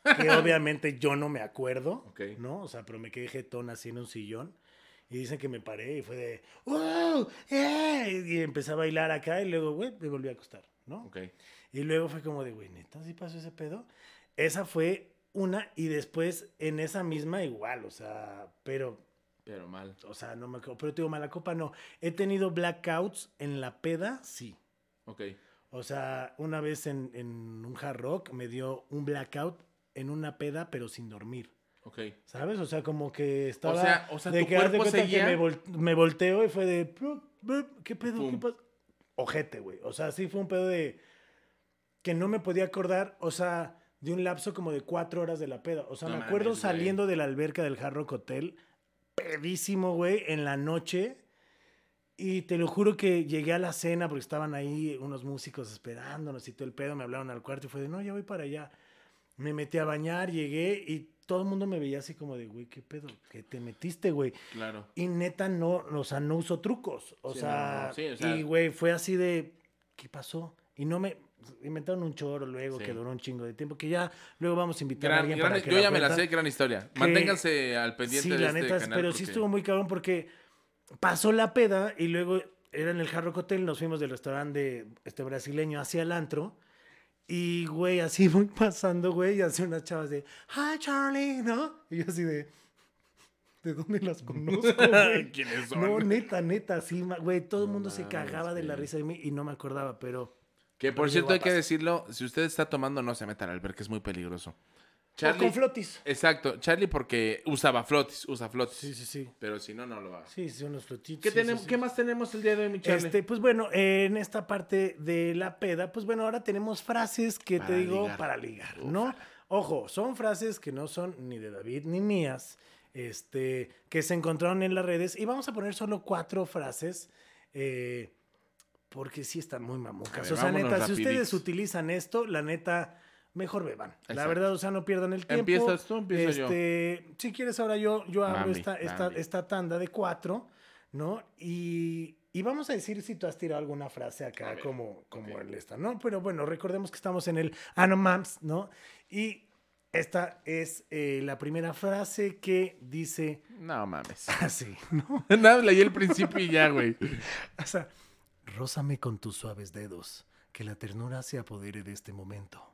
que obviamente yo no me acuerdo. ¿No? O sea, pero me quedé jetón así en un sillón. Y dicen que me paré y fue de, ¡Wow! ¡Eh! Y empecé a bailar acá y luego, güey, me volví a acostar, ¿no? Ok. Y luego fue como de, güey, neta, ¿sí pasó ese pedo? Esa fue una y después en esa misma igual, o sea, pero, Pero mal. o sea, no me acuerdo, pero te digo, mala copa no. He tenido blackouts en la peda, sí. Ok. O sea, una vez en, en un hard rock me dio un blackout en una peda, pero sin dormir. Ok. ¿Sabes? O sea, como que estaba. sea- o sea, de tu que haz de cuerpo cuenta que seguía- me, vol- me volteo y fue de. "Blup, blup, ¿Qué pedo? ¿Qué pasa? Ojete, güey. O sea, sí fue un pedo de. Que no me podía acordar, o sea, de un lapso como de cuatro horas de la peda. O sea, No me acuerdo mames, güey. saliendo de la alberca del Hard Rock Hotel, pedísimo, güey, en la noche. Y te lo juro que llegué a la cena porque estaban ahí unos músicos esperándonos y todo el pedo. Me hablaron al cuarto y fue de, no, ya voy para allá. Me metí a bañar, llegué y todo el mundo me veía así como de, güey, ¿qué pedo? ¿Qué te metiste, güey? Claro. Y neta, no, o sea, no uso trucos. O Sí, sea, no, no, sí, o sea- y güey, fue así de, ¿qué pasó? Y no me, inventaron un choro luego Sí. que duró un chingo de tiempo, que ya luego vamos a invitar a alguien gran- para que yo ya me la sé, gran historia. Que- Manténganse al pendiente Sí, de la este neta, canal. pero sí estuvo muy cabrón porque pasó la peda y luego era en el Hard Rock Hotel, nos fuimos del restaurante este brasileño hacia el antro. Y, güey, así voy pasando, güey, y así unas chavas de, hi, Charlie, ¿no? Y yo así de, ¿de dónde las conozco, güey? ¿Quiénes son? No, neta, neta, sí, güey, todo el No mundo se cagaba de la risa de mí y no me acordaba, pero... Que por cierto, hay que decirlo, si usted está tomando, no se meta al albergue, es muy peligroso. O Charlie, con flotis. exacto, Charlie porque usaba flotis, usa flotis. Sí, sí, sí. Pero si no, no lo haga. Sí, sí, unos flotitos. ¿Qué, sí, tenemos, sí. ¿Qué más tenemos el día de hoy, mi Charlie? Este, pues bueno, en esta parte de la peda, pues bueno, ahora tenemos frases que Para te digo ligar. para ligar, ¿no? Ojo, son frases que no son ni de David ni mías, este, que se encontraron en las redes y vamos a poner solo cuatro frases, eh, porque sí están muy mamucas. ver, o sea, neta, si ustedes utilizan esto, la neta, mejor beban. La verdad, o sea, no pierdan el tiempo. ¿Empiezas tú empiezo yo? este, Si quieres, ahora yo, yo abro Bambi, esta, esta, Bambi. esta tanda de cuatro. ¿no? Y, y vamos a decir si tú has tirado alguna frase acá como, como el esta, ¿no? Pero bueno, recordemos que estamos en el Anomams, ¿no? Y esta es eh, la primera frase que dice No mames. así, ¿no? Nada, leí el principio y ya, güey. O sea, rózame con tus suaves dedos, que la ternura se apodere de este momento.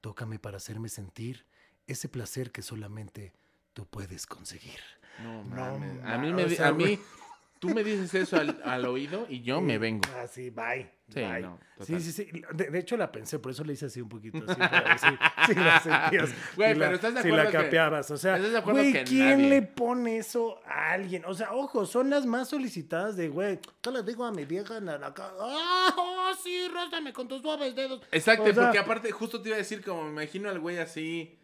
Tócame para hacerme sentir ese placer que solamente tú puedes conseguir. No No mames. ma- a mí, me, o sea, a mí, tú me dices eso al, al oído y yo me vengo. Ah, sí, bye. Sí, bye. no, sí, sí, sí. De, de hecho, la pensé, por eso le hice así un poquito así, para ver si, si la sentías. Güey, si la- pero ¿estás de Si acuerdo la que- capeabas. O sea, ¿estás de acuerdo güey, ¿quién nadie? le pone eso a alguien? O sea, ojo, son las más solicitadas de, güey, yo le digo a mi vieja en la la ca- ¡Ah, oh, sí, rózame con tus suaves dedos! Exacto, O sea, porque aparte, justo te iba a decir, como me imagino al güey así.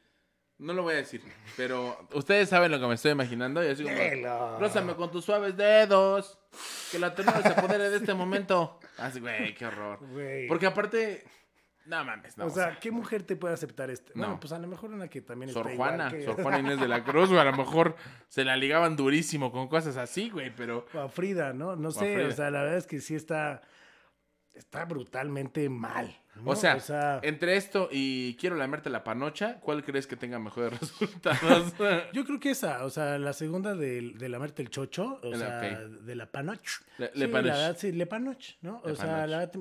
No lo voy a decir, pero ustedes saben lo que me estoy imaginando. Y así como. Rózame con tus suaves dedos. Que la ternura se apodere de este momento. Así, güey, qué horror. Güey. Porque aparte, no mames, no. o sea, ¿qué mujer te puede aceptar este? No, pues a lo mejor una que también Sor está igual Juana, que- Sor Juana Inés de la Cruz, güey, a lo mejor se la ligaban durísimo con cosas así, güey, pero O a Frida, ¿no? No sé, o sea, la verdad es que sí está, está brutalmente mal. ¿no? O sea, o sea entre esto y quiero lamerte la panocha, ¿cuál crees que tenga mejores resultados? yo creo que esa, o sea, la segunda de, de lamerte el chocho, o sea, de la panoch. Le- sí, le panoch. la verdad, sí, le panoch, ¿no? O sea, panoch. la verdad,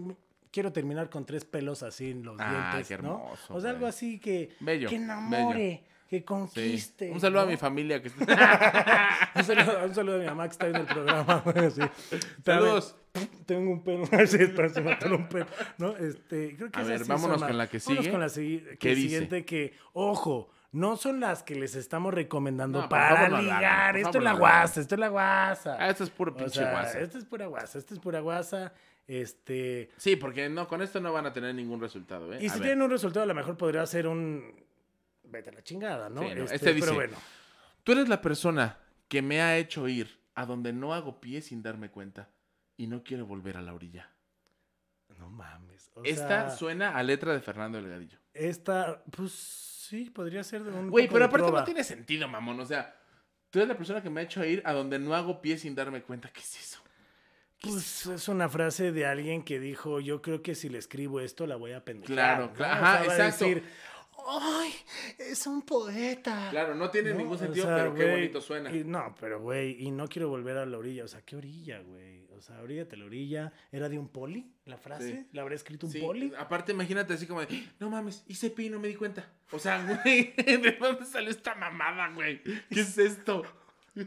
quiero terminar con tres pelos así en los Ah, dientes, qué ¿no? hermoso, O sea, algo así que, Bello, que enamore, que Sí. conquiste. Un saludo a mi familia que está... un, saludo, un saludo a mi mamá que está en el programa. sí. Saludos. Tengo un pelo, sí, se un pelo, ¿no? Este, creo que A ver, vámonos con la que vámonos sigue. con la que ¿Qué dice? siguiente que, ojo, no son las que les estamos recomendando No, para ligar. esto es la guasa, esto es la guasa. Ah, esto es puro O pinche sea, guasa. Esto es pura guasa, esto es pura guasa. Este, Sí, porque no, con esto no van a tener ningún resultado, ¿eh? y A si ver. tienen un resultado, a lo mejor podría ser un vete a la chingada, ¿no? Sí, no, Este, este dice- pero bueno. Tú eres la persona que me ha hecho ir a donde no hago pie sin darme cuenta y no quiero volver a la orilla. No mames. o Esta sea, suena a letra de Fernando Delgadillo. Esta, pues sí, podría ser de un. Güey, pero aparte trova. no tiene sentido, mamón. O sea, tú eres la persona que me ha hecho ir a donde no hago pie sin darme cuenta. ¿Qué es eso? ¿Qué es Pues eso? es una frase de alguien que dijo, yo creo que si le escribo esto la voy a pendejar. Claro, ¿no? claro, O sea, ajá, exacto. decir, ¡ay, es un poeta! Claro, no tiene ¿no? ningún O sentido, sea, pero qué bonito suena. y no, pero güey, y no quiero volver a la orilla. O sea, ¿qué orilla, güey? O sea, oríllate la orilla. ¿Era de un poli la frase? Sí. ¿La habrá escrito un Sí, poli? aparte imagínate así como de, no mames, hice pi no me di cuenta. O sea, güey, ¿de dónde salió esta mamada, güey? ¿Qué es esto?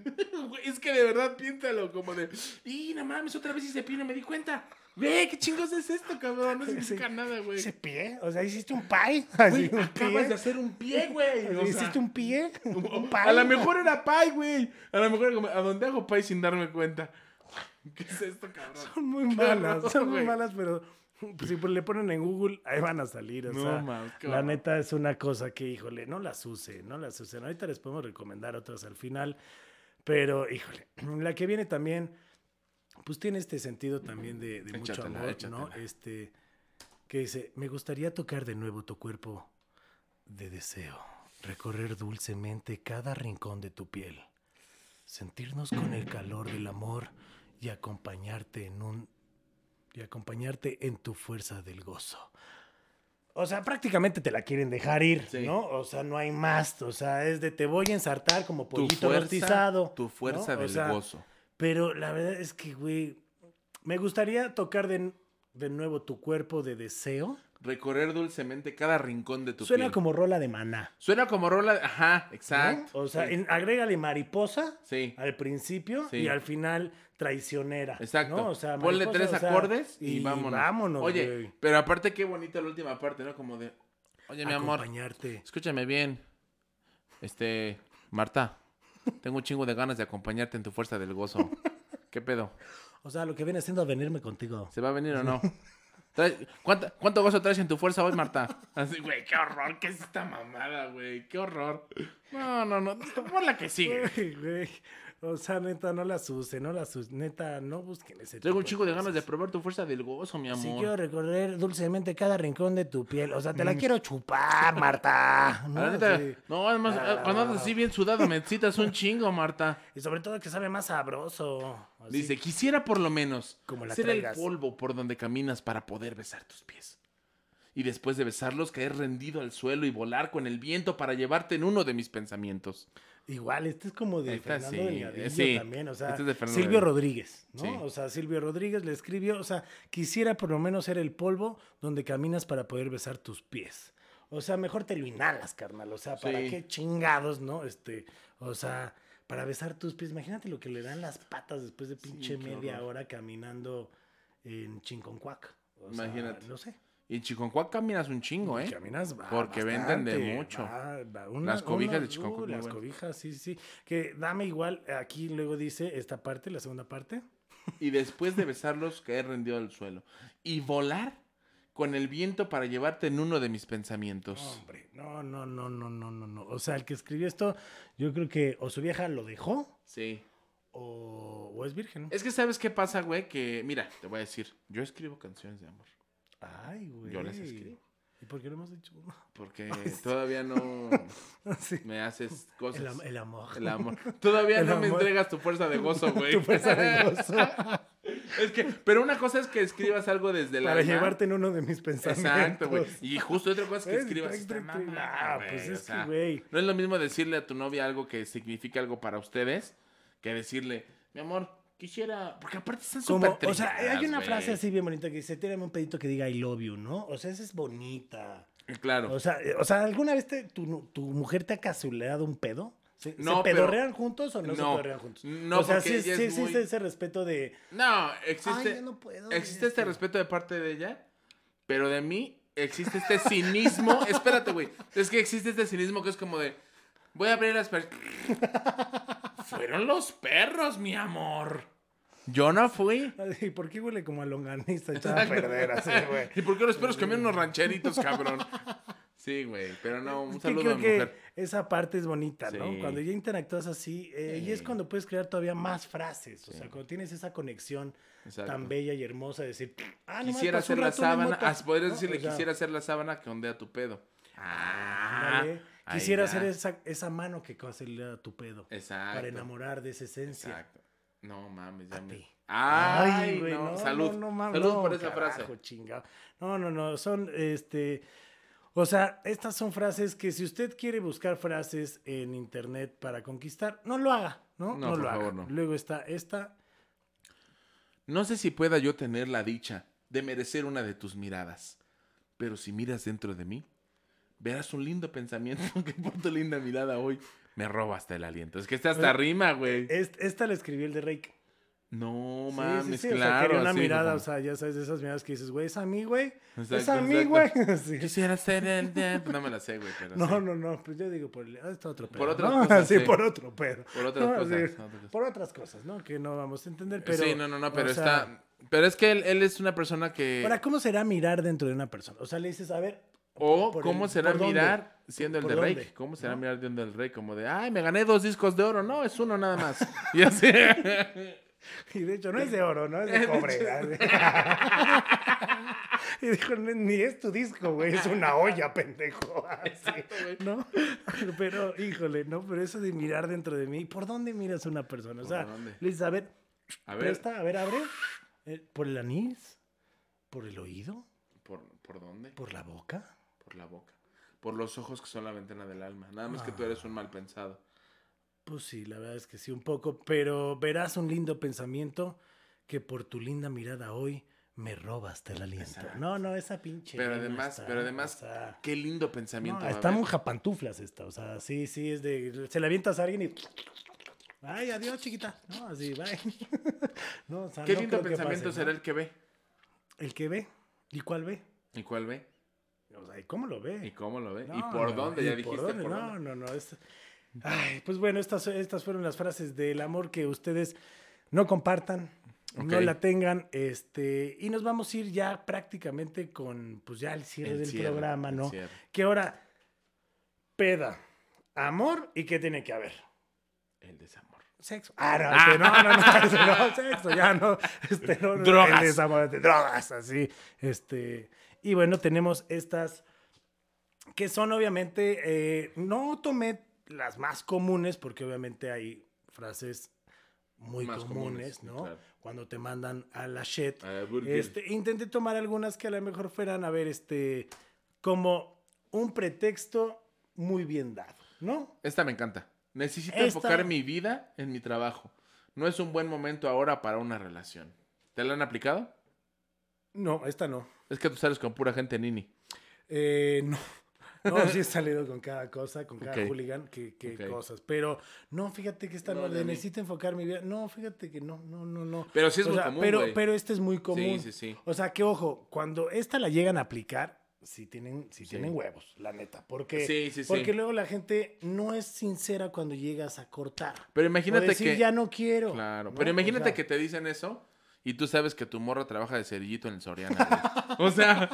Es que de verdad piénsalo como de, y no mames, otra vez hice pi no me di cuenta. Güey, ¿qué chingos es esto, cabrón? No significa nada, güey. ¿Ese pie? O sea, ¿hiciste un pie? Güey, un acabas pie. de hacer un pie, güey. O sea, ¿Hiciste un pie? ¿Un pie? a lo mejor era pie, güey. A lo mejor a donde hago pie sin darme cuenta. ¿Qué es esto, cabrón? Son muy malas, horror, son muy malas, pero pues, si le ponen en Google, ahí van a salir. O No, sea, qué la horror. neta es una cosa que, híjole, no las use, no las usen. Ahorita les podemos recomendar otras al final, pero, híjole, la que viene también, pues tiene este sentido también de, de mucho Échatela, amor, ¿no? Este, que dice, me gustaría tocar de nuevo tu cuerpo de deseo, recorrer dulcemente cada rincón de tu piel, sentirnos con el calor del amor y acompañarte en un y acompañarte en tu fuerza del gozo. O sea, prácticamente te la quieren dejar ir, Sí. ¿no? O sea, no hay más. O sea, es de te voy a ensartar como Tu pollito fuerza, tu fuerza ¿no? O del sea, gozo. Pero la verdad es que, güey, me gustaría tocar de, de nuevo tu cuerpo de deseo. Recorrer dulcemente cada rincón de tu Suena piel. como rola de maná. Suena como rola. Ajá, ¿no? exacto. O sea, sí. en- agrégale mariposa Sí. al principio Sí. y al final traicionera. Exacto. ¿no? O sea, Ponle mariposa, tres o sea, acordes y, vámonos. vámonos, Oye, güey. pero aparte qué bonita la última parte, ¿no? Como de, oye, mi amor, Acompañarte. escúchame bien. Este, Marta, tengo un chingo de ganas de acompañarte en tu fuerza del gozo. ¿Qué pedo? O sea, lo que viene siendo venirme contigo. ¿Se va a venir o no? ¿Cuánta- ¿Cuánto gozo traes en tu fuerza hoy, Marta? Así, güey, qué horror, ¿qué es esta mamada, güey? Qué horror. No, no, no. Por la que sigue. Güey, güey. O sea, neta, no las use, no las use. Neta, no busquen ese Tengo un chico de ganas de probar tu fuerza del gozo, mi Si amor. quiero recorrer dulcemente cada rincón de tu piel. O sea, Mm. te la quiero chupar, Marta. ¿no? Neta, Sí. no, además, Ah. cuando andas así bien sudado, me excitas un chingo, Marta. Y sobre todo que sabe más sabroso. Así. Dice, quisiera por lo menos Como la ser traigas. el polvo por donde caminas para poder besar tus pies. Y después de besarlos, caer rendido al suelo y volar con el viento para llevarte en uno de mis pensamientos. Igual, este es como de Esta Fernando sí, Delgadillo sí. también, o sea, Este es de Fernando Silvio. Rodríguez, ¿no? Sí. O sea, Silvio Rodríguez le escribió, o sea, quisiera por lo menos ser el polvo donde caminas para poder besar tus pies. O sea, mejor te lo inhalas, carnal, o sea, ¿para qué chingados, no? Este, o sea, para besar tus pies, imagínate lo que le dan las patas después de pinche media horror. hora caminando en Chinconcuac. O sea, Imagínate. no sé. Y en Chiconcuac caminas un chingo, ¿eh? Caminas va Porque venden de mucho. una- Las cobijas una- de Chiconcuac uh, las cobijas, sí, sí. Que dame igual, aquí luego dice esta parte, la segunda parte. Y después de besarlos, caer rendido al suelo. Y volar con el viento para llevarte en uno de mis pensamientos. Hombre, no, no, no, no, no, no, no. O sea, el que escribió esto, yo creo que o su vieja lo dejó Sí. o, o es virgen. Es que sabes qué pasa, güey, que mira, te voy a decir, yo escribo canciones de amor. Ay, güey. Yo les escribo. ¿Y por qué no hemos dicho uno? Porque todavía no sí. me haces cosas. El, am- el amor. El amor. Todavía El no me entregas tu fuerza de gozo, güey. Tu fuerza de gozo. es que, pero una cosa es que escribas algo desde la. Para llevarte en uno de mis pensamientos. Exacto, güey. Y justo otra cosa es que Es- escribas. es- esta ah, pues o es que, güey. No es lo mismo decirle a tu novia algo que significa algo para ustedes que decirle, mi amor, quisiera. Porque aparte están súper o sea, hay una frase así bien bonita que dice, tírame un pedito que diga I love you, ¿no? O sea, esa es bonita. Claro. O sea, eh, o sea ¿alguna vez te- tu, tu mujer te ha casuleado un pedo? ¿Se, No, ¿se pero- pedorrean juntos o no, se pedorrean juntos? No, o sea, sí, existe muy- ese respeto de... no, existe. Ay, yo no puedo. existe este esto". respeto de parte de ella, pero de mí existe este cinismo. Espérate, güey. Es que existe este cinismo que es como de. Voy a abrir las per- Fueron los perros, mi amor. Yo no fui. Ay, ¿Por qué huele como a longaniza echada a perder así, güey? ¿Y por qué los perros comían unos rancheritos, cabrón? Sí, güey. Pero no, un Es que saludo creo a mi que mujer. esa parte es bonita, ¿no? Cuando ya interactúas así, eh, y es cuando puedes crear todavía más frases. O sea, cuando tienes esa conexión Exacto. tan bella y hermosa de decir, ah, nomás Quisiera hacer la sábana. moto", Ah, podrías ¿no? decirle, O sea, quisiera hacer la sábana que ondea tu pedo. Ah, ándale, ahí Quisiera hacer esa, esa mano que cancela tu pedo. Exacto. Para enamorar de esa esencia. Exacto. No mames, ya A me. Ay, güey, no, salud. mames, salud no, por esa carajo, frase. chingado. No, no, no, son este o sea, estas son frases que si usted quiere buscar frases en internet para conquistar, no lo haga, ¿no? No, No, por lo haga. favor, no. Luego está esta, No sé si pueda yo tener la dicha de merecer una de tus miradas, pero si miras dentro de mí, verás un lindo pensamiento que por tu linda mirada hoy me roba hasta el aliento. Es que está hasta Eh, rima, güey. est- esta la escribió el de Reik. No Sí, mames, sí, sí, o sea, claro. quería una así mirada, como- o sea, ya sabes, de esas miradas que dices, güey, es a mí, güey. es Exacto, a mí, güey. Sí. Quisiera ser el de... No me la sé, güey, pero No, sí. no, no, pues yo digo por el, ah, está otro pedo. Por otras ¿no? cosas, Sí, sí. por otro pedo. Por otras No, cosas, sí. Por otras cosas, ¿no? Que no vamos a entender, pero... sí, no, no, no, pero o sea, está... Pero es que él, él es una persona que... Ahora, ¿cómo será mirar dentro de una persona? O sea, le dices, a ver... O por cómo el- será mirar siendo el ¿Por de dónde? Rey. ¿Cómo será ¿No? mirar siendo el Rey? Como de, ay, me gané dos discos de oro. No, es uno nada más. Y así. Y de hecho, no es de oro, ¿no? Es de cobre. y dijo, ni es tu disco, güey, es una olla, pendejo. Así, ¿no? Pero, híjole, ¿no? Pero eso de mirar dentro de mí, ¿por dónde miras a una persona? O ¿Por sea, dónde? le dices, a ver, A ver, presta, a ver, abre. Eh, ¿Por el anís? ¿Por el oído? ¿por, ¿por dónde? ¿Por la boca? Por la boca. Por los ojos que son la ventana del alma. Nada más que tú eres un mal pensado. Pues sí, la verdad es que sí, un poco, pero verás un lindo pensamiento que por tu linda mirada hoy me robaste el aliento. Exacto. No, no, esa pinche. Pero además, está, pero además, qué lindo pensamiento. no, está haber. muy japantuflas esta, o sea, sí, sí, es de. Se la avientas a alguien y. Ay, adiós, chiquita. No, así, bye. no, o sea, Qué no lindo pensamiento pase, será el que ve. El que ve. ¿Y cuál ve? ¿Y cuál ve? O sea, ¿y cómo lo ve? ¿Y cómo lo ve? ¿Y No, por no, dónde? ¿y Ya por dijiste dónde? por no, dónde. no, no. es- Ay, pues bueno, estas, estas fueron las frases del amor que ustedes no compartan, no la tengan, este, y nos vamos a ir ya prácticamente con, pues ya el cierre El del cierre, programa, ¿no? Que ahora, peda, amor y qué tiene que haber. El desamor. sexo. Ah, no, este, no, no, no, este, no, sexo, ya no. Este, no, no, Drogas. el desamor, de drogas, así. Este, y bueno, tenemos estas que son obviamente, eh, no tomé las más comunes, porque obviamente hay frases muy comunes, comunes, ¿no? claro. Cuando te mandan a la shit. A la. Este, intenté tomar algunas que a lo mejor fueran, a ver, este, como un pretexto muy bien dado, ¿no? Esta me encanta. Necesito Esta- enfocar mi vida en mi trabajo. No es un buen momento ahora para una relación. ¿Te la han aplicado? No, esta no. Es que tú sales con pura gente nini. Eh, no. No, sí he salido con cada cosa, con cada Ok. hooligan, que, que cosas. Pero no, fíjate que esta No, no, de necesito enfocar mi vida. No, fíjate que no, no, no, no. Pero sí es O muy sea, común, pero, pero este es muy común. Sí, sí, sí. O sea, que ojo, cuando esta la llegan a aplicar, sí tienen, sí Sí. tienen huevos, la neta. Porque, Sí, sí, sí. porque luego la gente no es sincera cuando llegas a cortar. Pero O imagínate decir, que... ya no quiero. Claro. ¿no? Pero O imagínate sea, que te dicen eso y tú sabes que tu morra trabaja de cerillito en el Soriana. güey. o sea,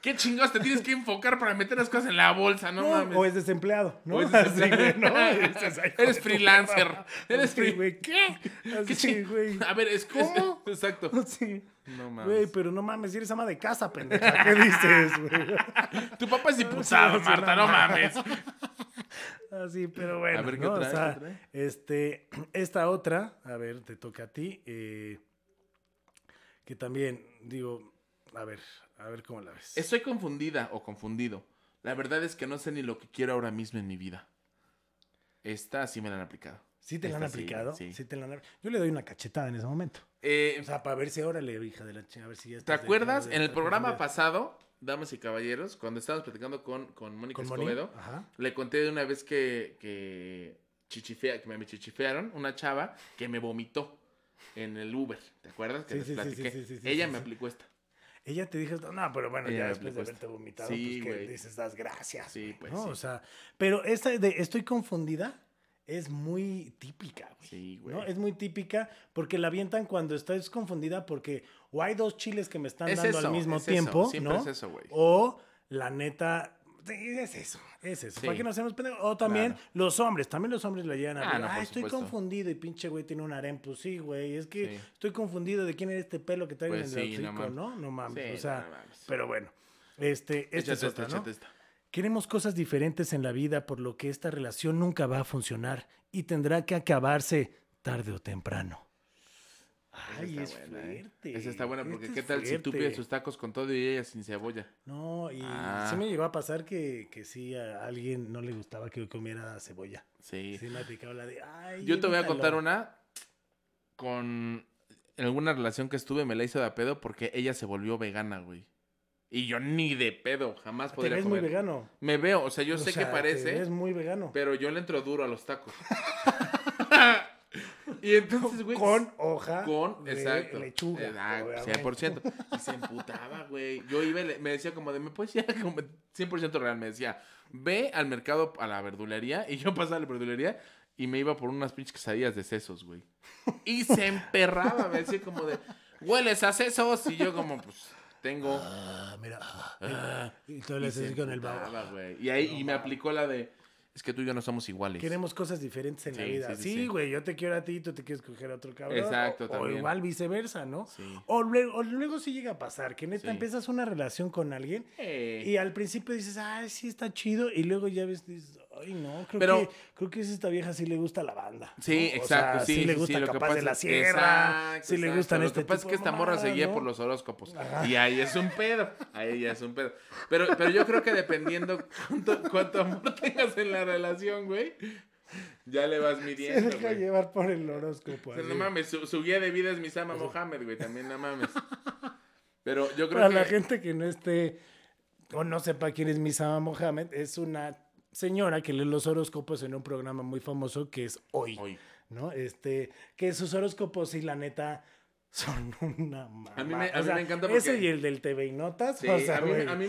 ¿qué chingados te tienes que enfocar para meter las cosas en la bolsa? No, No, mames. o es desempleado, ¿no? O es Así, desempleado. güey, ¿no? Dices, "Ay, hijo Eres freelancer. perra". Eres Sí, free- güey, ¿Qué? ¿Qué Así, ching- güey. A ver, es ¿Cómo? Exacto. Sí. No Güey, mames. pero no mames, eres ama de casa, pendeja. ¿Qué dices, güey? Tu papá es diputado, sí, Marta, no mames. Así, pero bueno. A ver, ¿qué ¿no? O sea, este, esta otra, a ver, te toca a ti. eh, que también, digo, a ver, a ver cómo la ves. Estoy confundida o confundido. La verdad es que no sé ni lo que quiero ahora mismo en mi vida. Esta sí me la han aplicado. ¿Sí te la han sí, aplicado? sí. Sí. te la han Yo le doy una cachetada en ese momento. Eh, O sea, para ver si órale, hija de la chingada, a ver si ya ¿Te acuerdas? de En el programa pasado, damas y caballeros, cuando estábamos platicando con, con Mónica ¿Con? Escobedo, Ajá. le conté de una vez que, que, chichifea, que me chichifearon una chava que me vomitó en el Uber. ¿Te acuerdas? Que Sí, les sí, sí, platiqué. Ella me aplicó esta. Ella te dijo, esto, no, pero bueno, Ella ya después de haberte vomitado, pues que dices, das gracias. Sí, güey", pues, ¿no? O sea, pero esta de estoy confundida es muy típica, güey. Sí, güey. ¿no? Es muy típica porque la avientan cuando estás confundida porque o hay dos chiles que me están Es dando eso, al mismo es eso, tiempo, siempre ¿no? es eso, güey. O la neta, es eso, es eso. Sí. ¿Para qué nos hacemos pendejos? O también Claro. los hombres, también los hombres la llegan a Ah, no, ah, por estoy supuesto. confundido y pinche güey tiene un harem. Pues sí, güey, es que Sí. estoy confundido de quién era este pelo que traigo Pues en el sí, no. ¿no? No mames, o sea, no mames. pero bueno. Este, esta Échate es otra, esta, ¿no? esta. Queremos cosas diferentes en la vida, por lo que esta relación nunca va a funcionar y tendrá que acabarse tarde o temprano. Ay, es buena, ¿eh? fuerte. Esa está buena porque ¿qué es tal si tú pides tus tacos con todo y ella sin cebolla? No, y Ah. sí me llegó a pasar que, que sí a alguien no le gustaba que yo comiera cebolla. Sí. Sí me la de, ay, Yo te voy a evítalo". contar una con alguna relación que estuve me la hizo de a pedo porque ella se volvió vegana, güey. Y yo ni de pedo, jamás Te podría ves muy comer. vegano. Me veo, o sea, yo O sé sea, que parece, ves muy vegano. pero yo le entro duro a los tacos. y entonces, güey, Con hoja con, de exacto. lechuga. Ah, obviamente. 100%. Y se emputaba, güey. Yo iba me decía como de, ¿me puedes ir a comer? 100% real? Me decía, ve al mercado, a la verdulería. Y yo pasaba a la verdulería y me iba por unas pinches quesadillas de sesos, güey. Y se emperraba, me decía como de, ¿hueles a sesos? Y yo como, pues, tengo... Ah, mira. ah, y Y le con el babo. Y ahí y me aplicó la de, es que tú y yo no somos iguales. Queremos cosas diferentes en la vida. sí, sí, Sí, sí. güey, yo te quiero a ti, tú te quieres coger a otro cabrón. Exacto, o, o también. igual viceversa, ¿no? Sí. O, luego, o luego sí llega a pasar que neta empiezas una relación con alguien Eh, y al principio dices, ay, sí está chido, y luego ya ves, dices, ay, no, creo, Pero- que, creo que esta vieja sí le gusta la banda. Sí, ¿no? O exacto, sea, sí, sí le gusta sí, lo que Capaz de la es- Sierra, exacto, sí le exacto. gustan Lo este que pasa es que esta morra se guía ¿no? por los horóscopos. Ajá. Y ahí es un pedo. Ahí ya es un pedo. Pero, pero yo creo que dependiendo cuánto, cuánto amor tengas en la relación, güey, ya le vas Se midiendo, deja güey. llevar por el horóscopo. O sea, no mames, su, su guía de vida es Misama Mohamed, güey, también no mames. Pero yo creo Para que... la gente que no esté o no sepa quién es Misama Mohamed, es una señora que lee los horóscopos en un programa muy famoso que es Hoy, Hoy. ¿no? Este, que sus horóscopos, sí, la neta, son una mamá. A mí me- a O mí sea, me encanta Ese porque- y el del TV y Notas, Sí, o sea, a mí, a mí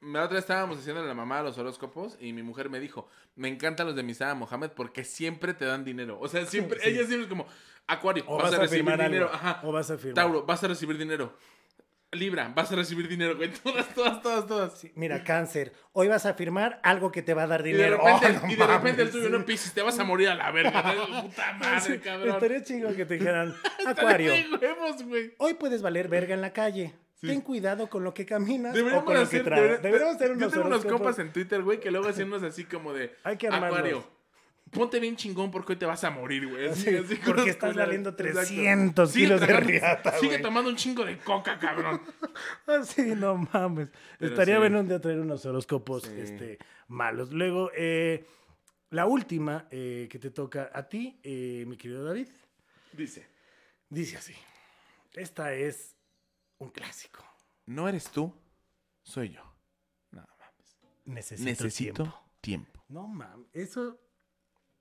la otra vez estábamos haciendo la mamá de los horóscopos y mi mujer me dijo, me encantan los de Misada Mohamed porque siempre te dan dinero. O sea, siempre, Sí. ella siempre es como, Acuario, vas, a recibir firmar dinero. Ajá. o vas a firmar. Tauro, vas a recibir dinero. Libra, vas a recibir dinero, güey. Todas, todas, todas, todas. Sí, Mira, cáncer, hoy vas a firmar algo que te va a dar Y de dinero. repente, Oh, no y de repente el tuyo no Piscis, te vas a morir a la verga. Puta madre, cabrón. Estaría chingón que te dijeran, Acuario, hoy puedes valer verga en la calle. Sí. Ten cuidado con lo que caminas o Deberíamos con lo que hacer, traes. debería- Deberíamos hacer Yo unos tengo unos horóscopos. compas en Twitter, güey, que luego hacen unos así como de Hay que. Acuario. Ponte bien chingón porque hoy te vas a morir, güey. Así, Sí, así, porque estás valiendo Exacto. 300 Sigue kilos de riata, Sigue tomando un chingo de coca, cabrón. Ah, sí, no mames. Pero Estaría sí. bueno un día traer unos horóscopos Sí. este, malos. Luego, eh, la última eh, que te toca a ti, eh, mi querido David, Dice, dice así. Esta es un clásico. no eres tú, soy yo. No mames. Necesito, Necesito tiempo. tiempo. No mames, eso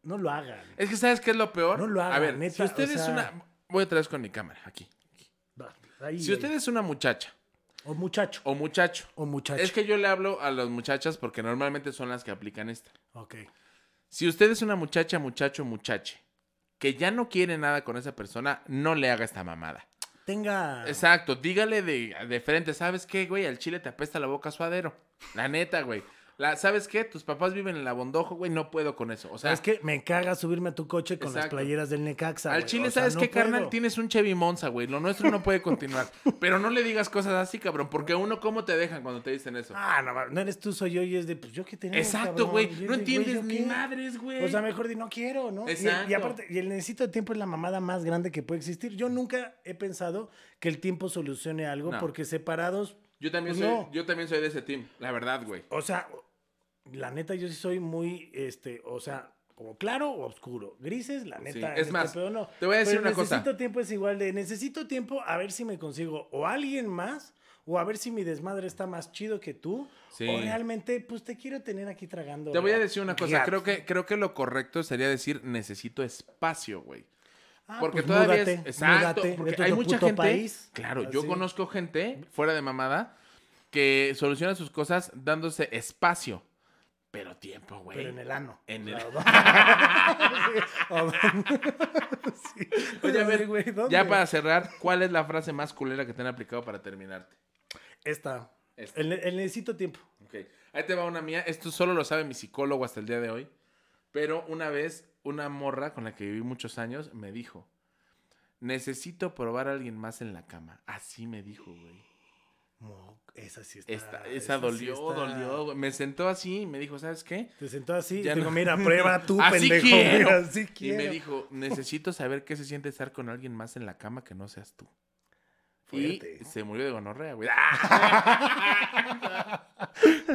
no lo hagan. Es que, ¿sabes qué es lo peor? No lo A hagan, ver, neta, si usted o es una... Voy otra vez con mi cámara, aquí. Ahí, Si usted ahí. es una muchacha O muchacho. o muchacho, O muchacho. es que yo le hablo a las muchachas porque normalmente son las que aplican esta. Ok. Si usted es una muchacha, muchacho, muchache, que ya no quiere nada con esa persona, no le haga esta mamada. Tenga. Exacto, dígale de, de frente, ¿sabes qué, güey? Al chile te apesta la boca suadero. La neta, güey. La, ¿Sabes qué? Tus papás viven en la Bondojo, güey, no puedo con eso. O sea, ¿Sabes qué? Me caga subirme a tu coche con las Exacto. playeras del Necaxa. al güey. chile, O sea, ¿sabes no qué, carnal? Tienes un Chevy Monza, güey. Lo nuestro no puede continuar. Pero no le digas cosas así, cabrón, porque uno, ¿cómo te dejan cuando te dicen eso? Ah, no, no eres tú, soy yo y es de, pues yo que tengo. Exacto, cabrón? güey. Es No de, entiendes ¿yo ni qué? madres, güey. O sea, mejor di no quiero, ¿no? Y- Y, Exacto. aparte, y el necesito de tiempo es la mamada más grande que puede existir. Yo nunca he pensado que el tiempo solucione algo No. porque separados, yo, también pues soy, no. yo también soy de ese team, la verdad, güey. o sea, la neta yo sí soy muy, este, o sea, como claro o oscuro. Grises, la neta. es este más, pedo no. te voy a decir Pero una cosa. Necesito tiempo es igual de, necesito tiempo a ver si me consigo o alguien más o a ver si mi desmadre está más chido que tú. Sí. O realmente, pues te quiero tener aquí tragando. Te voy a decir una cosa, creo que, creo que lo correcto sería decir necesito espacio, güey. Ah, Porque pues todavía múdate, es. Exacto. múdate, porque hay mucha gente. país. Claro, yo conozco gente, fuera de mamada, que soluciona sus cosas dándose espacio. Pero tiempo, güey. Pero en el ano. En el- sí. Oye, a ver, güey, ¿dónde? Ya para cerrar, ¿cuál es la frase más culera que te han aplicado para terminarte? Esta. Esta. El, el necesito tiempo. Ok. Ahí te va una mía. Esto solo lo sabe mi psicólogo hasta el día de hoy. Pero una vez, una morra con la que viví muchos años me dijo: Necesito probar a alguien más en la cama. Así me dijo, güey. Mo- Esa sí está. Esta- esa sí dolió, está- dolió. Me sentó así y me dijo: ¿Sabes qué? Te sentó así Ya y te digo, no. mira, prueba tú, Así pendejo. quiero. mira, así Y me dijo: Necesito saber qué se siente estar con alguien más en la cama que no seas tú. Fuerte. Y se murió de gonorrea, güey.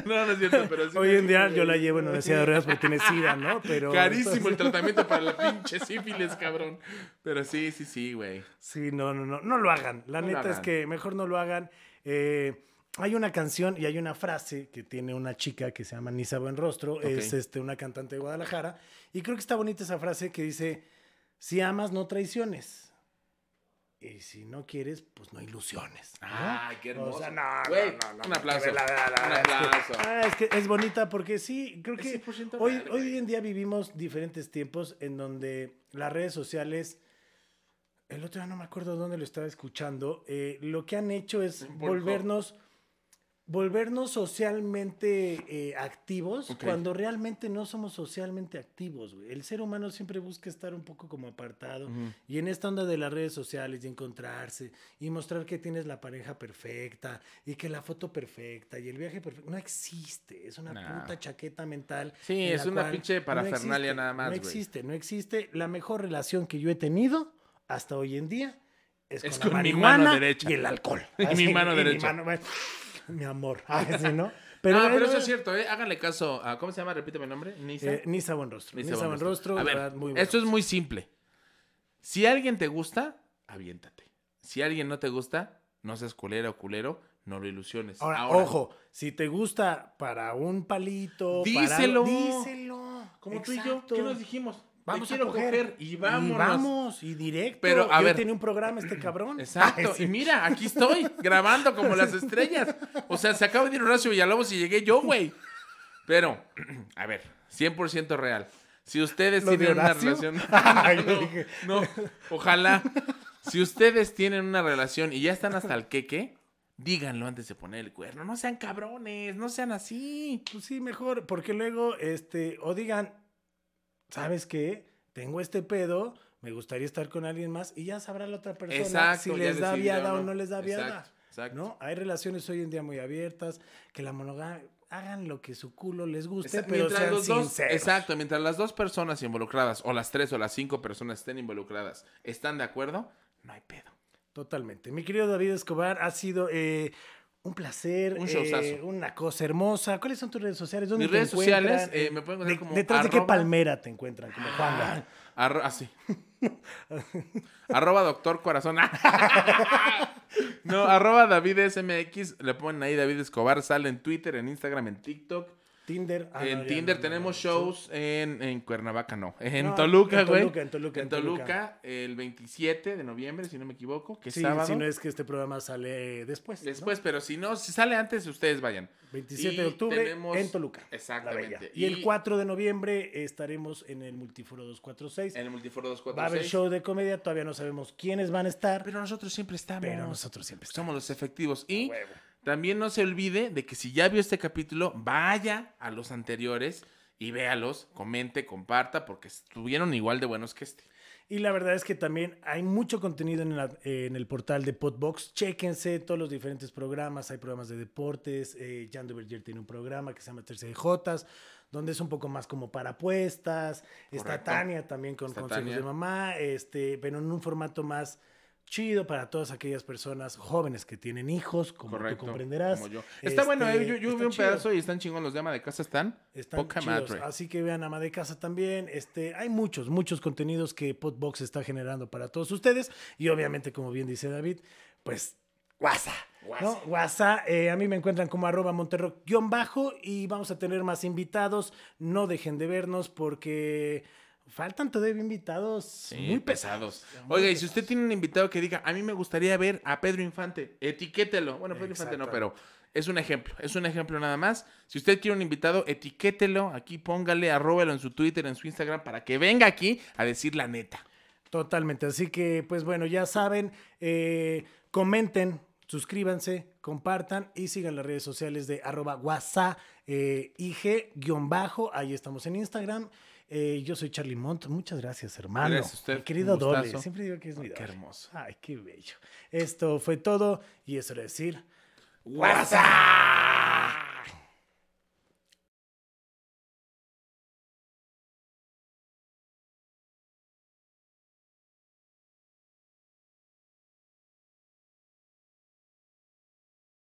no, no es cierto, pero sí. Hoy en día dijo, yo la llevo en una de ruedas porque tiene sida, ¿no? Pero Carísimo el tratamiento para la pinche sífilis, cabrón. Pero sí, sí, sí, güey. Sí, no, no, no. No lo hagan. La No neta es que mejor no lo hagan. Eh, hay una canción y hay una frase que tiene una chica que se llama Nisa Buenrostro. Es este, una cantante de Guadalajara. Y creo que está bonita esa frase que dice: Si amas, no traiciones. Y si no quieres, pues no ilusiones. ¿no? Ay, qué hermoso. O sea, no, no, no, no, un aplauso. la- la- la- un es que- aplauso. ah, es que es bonita porque sí, creo que 100% hoy, real, hoy en día vivimos diferentes tiempos en donde las redes sociales, el otro día no me acuerdo dónde lo estaba escuchando, eh, lo que han hecho es volvernos, volvernos socialmente eh, activos cuando realmente no somos socialmente activos. güey. El ser humano siempre busca estar un poco como apartado. Y en esta onda de las redes sociales, de encontrarse y mostrar que tienes la pareja perfecta y que la foto perfecta y el viaje perfecto, no existe. Es una Nah. puta chaqueta mental. Sí, es una pinche no parafernalia existe, nada más, No güey. existe, no existe. La mejor relación que yo he tenido hasta hoy en día es, Es con, la mi mano derecha. y el alcohol. Y mi mano derecha. mano- mi amor. Así, ¿no? Pero, eh, eso es cierto, ¿eh? Háganle caso a. ¿Cómo se llama? Repíteme el nombre. Nisa. eh, Nisa Buenrostro. Nisa Nisa Buenrostro. A ver, verdad, muy esto es muy simple. Si alguien te gusta, aviéntate. Si alguien no te gusta, no seas culera o culero, no lo ilusiones. Ahora, ojo, si te gusta para un palito, Díselo. para... díselo. Como tú y yo. ¿qué nos dijimos? Vamos a quiero coger. y vámonos. Y vamos, y directo. Pero, a Y hoy ver. tiene un programa este cabrón. Exacto, y mira, aquí estoy, grabando como las estrellas. O sea, se acaba de ir Horacio Villalobos y llegué yo, güey. Pero, a ver, 100% real. Si ustedes ¿Lo de tienen una relación... Ay, yo no, dije. no, ojalá. Si ustedes tienen una relación y ya están hasta el queque, díganlo antes de poner el cuerno. No sean cabrones, no sean así. Pues sí, mejor, porque luego, este, o digan, ¿sabes qué? Tengo este pedo, me gustaría estar con alguien más y ya sabrá la otra persona Exacto, si les da viada o ¿no? no les da viada. Exacto, exacto. ¿No? Hay relaciones hoy en día muy abiertas, que la monogamia, hagan lo que su culo les guste, Esa- pero sean los dos, sinceros. exacto, mientras las dos personas involucradas, o las tres o las cinco personas estén involucradas, están de acuerdo, no hay pedo. Totalmente. Mi querido David Escobar, ha sido eh, un placer, Un eh, una cosa hermosa. ¿Cuáles son tus redes sociales? ¿Dónde Mis te redes encuentran? sociales, eh, me pueden encontrar De- como ¿Detrás de qué palmera te encuentran? Como. Arro- así. arroba doctor corazón. no, arroba David SMX. Le ponen ahí David Escobar. Sale en Twitter, en Instagram, en TikTok. Tinder. Ah, en no, Tinder no, tenemos no, shows en, en Cuernavaca, no. En Toluca, en güey. Toluca, en Toluca, En en Toluca. El 27 de noviembre, si no me equivoco, que Sí, sábado. si no es que este programa sale después. Después, pero si no, si sale antes, ustedes vayan. 27 Y de octubre tenemos- en Toluca. Exactamente. Y, el 4 de noviembre estaremos en el Multiforo 246. En el Multiforo Va a 246. haber show de comedia, todavía no sabemos quiénes van a estar, Pero nosotros siempre estamos. pero nosotros siempre estamos. Somos los efectivos. Y huevo. También no se olvide de que si ya vio este capítulo, vaya a los anteriores y véalos, comente, comparta, porque estuvieron igual de buenos que este. Y la verdad es que también hay mucho contenido en, la- eh, en el portal de Podbox. Chéquense todos los diferentes programas. Hay programas de deportes. Eh, Jan de Berger tiene un programa que se llama Tercer Jotas, donde es un poco más como para apuestas. Está. Tania también con Está consejos Tania. de mamá, este, pero en un formato más chido para todas aquellas personas jóvenes que tienen hijos, como Correcto. tú comprenderás. como yo. Está bueno, Este, eh, yo, yo vi un chido. pedazo y están chingón los de ama de casa, están. Están poca chidos, madre. Así que vean Ama de Casa también. Este, hay muchos, muchos contenidos que Podbox está generando para todos ustedes. Y obviamente, como bien dice David, pues WhatsApp. ¿no? WhatsApp, eh, a mí me encuentran como arroba monterrock-bajo y vamos a tener más invitados. No dejen de vernos porque faltan todavía invitados Sí, muy pesados. pesados. muy Oiga, y si usted tiene un invitado que diga, a mí me gustaría ver a Pedro Infante, etiquételo. Bueno, Pedro Infante no, pero es un ejemplo, es un ejemplo nada más. Si usted quiere un invitado, etiquételo, aquí póngale, arróbelo en su Twitter, en su Instagram, para que venga aquí a decir la neta. Totalmente. Así que, pues bueno, ya saben, eh, comenten, suscríbanse, compartan y sigan las redes sociales de arroba WhatsApp, eh, IG-bajo. Ahí estamos en Instagram. Eh, yo soy Charlie Mont. Muchas gracias, hermano. Gracias a usted, Mi querido doble. Siempre digo que es mi Qué doble. hermoso. Ay, qué bello. Esto fue todo y eso era decir. ¡WhatsApp!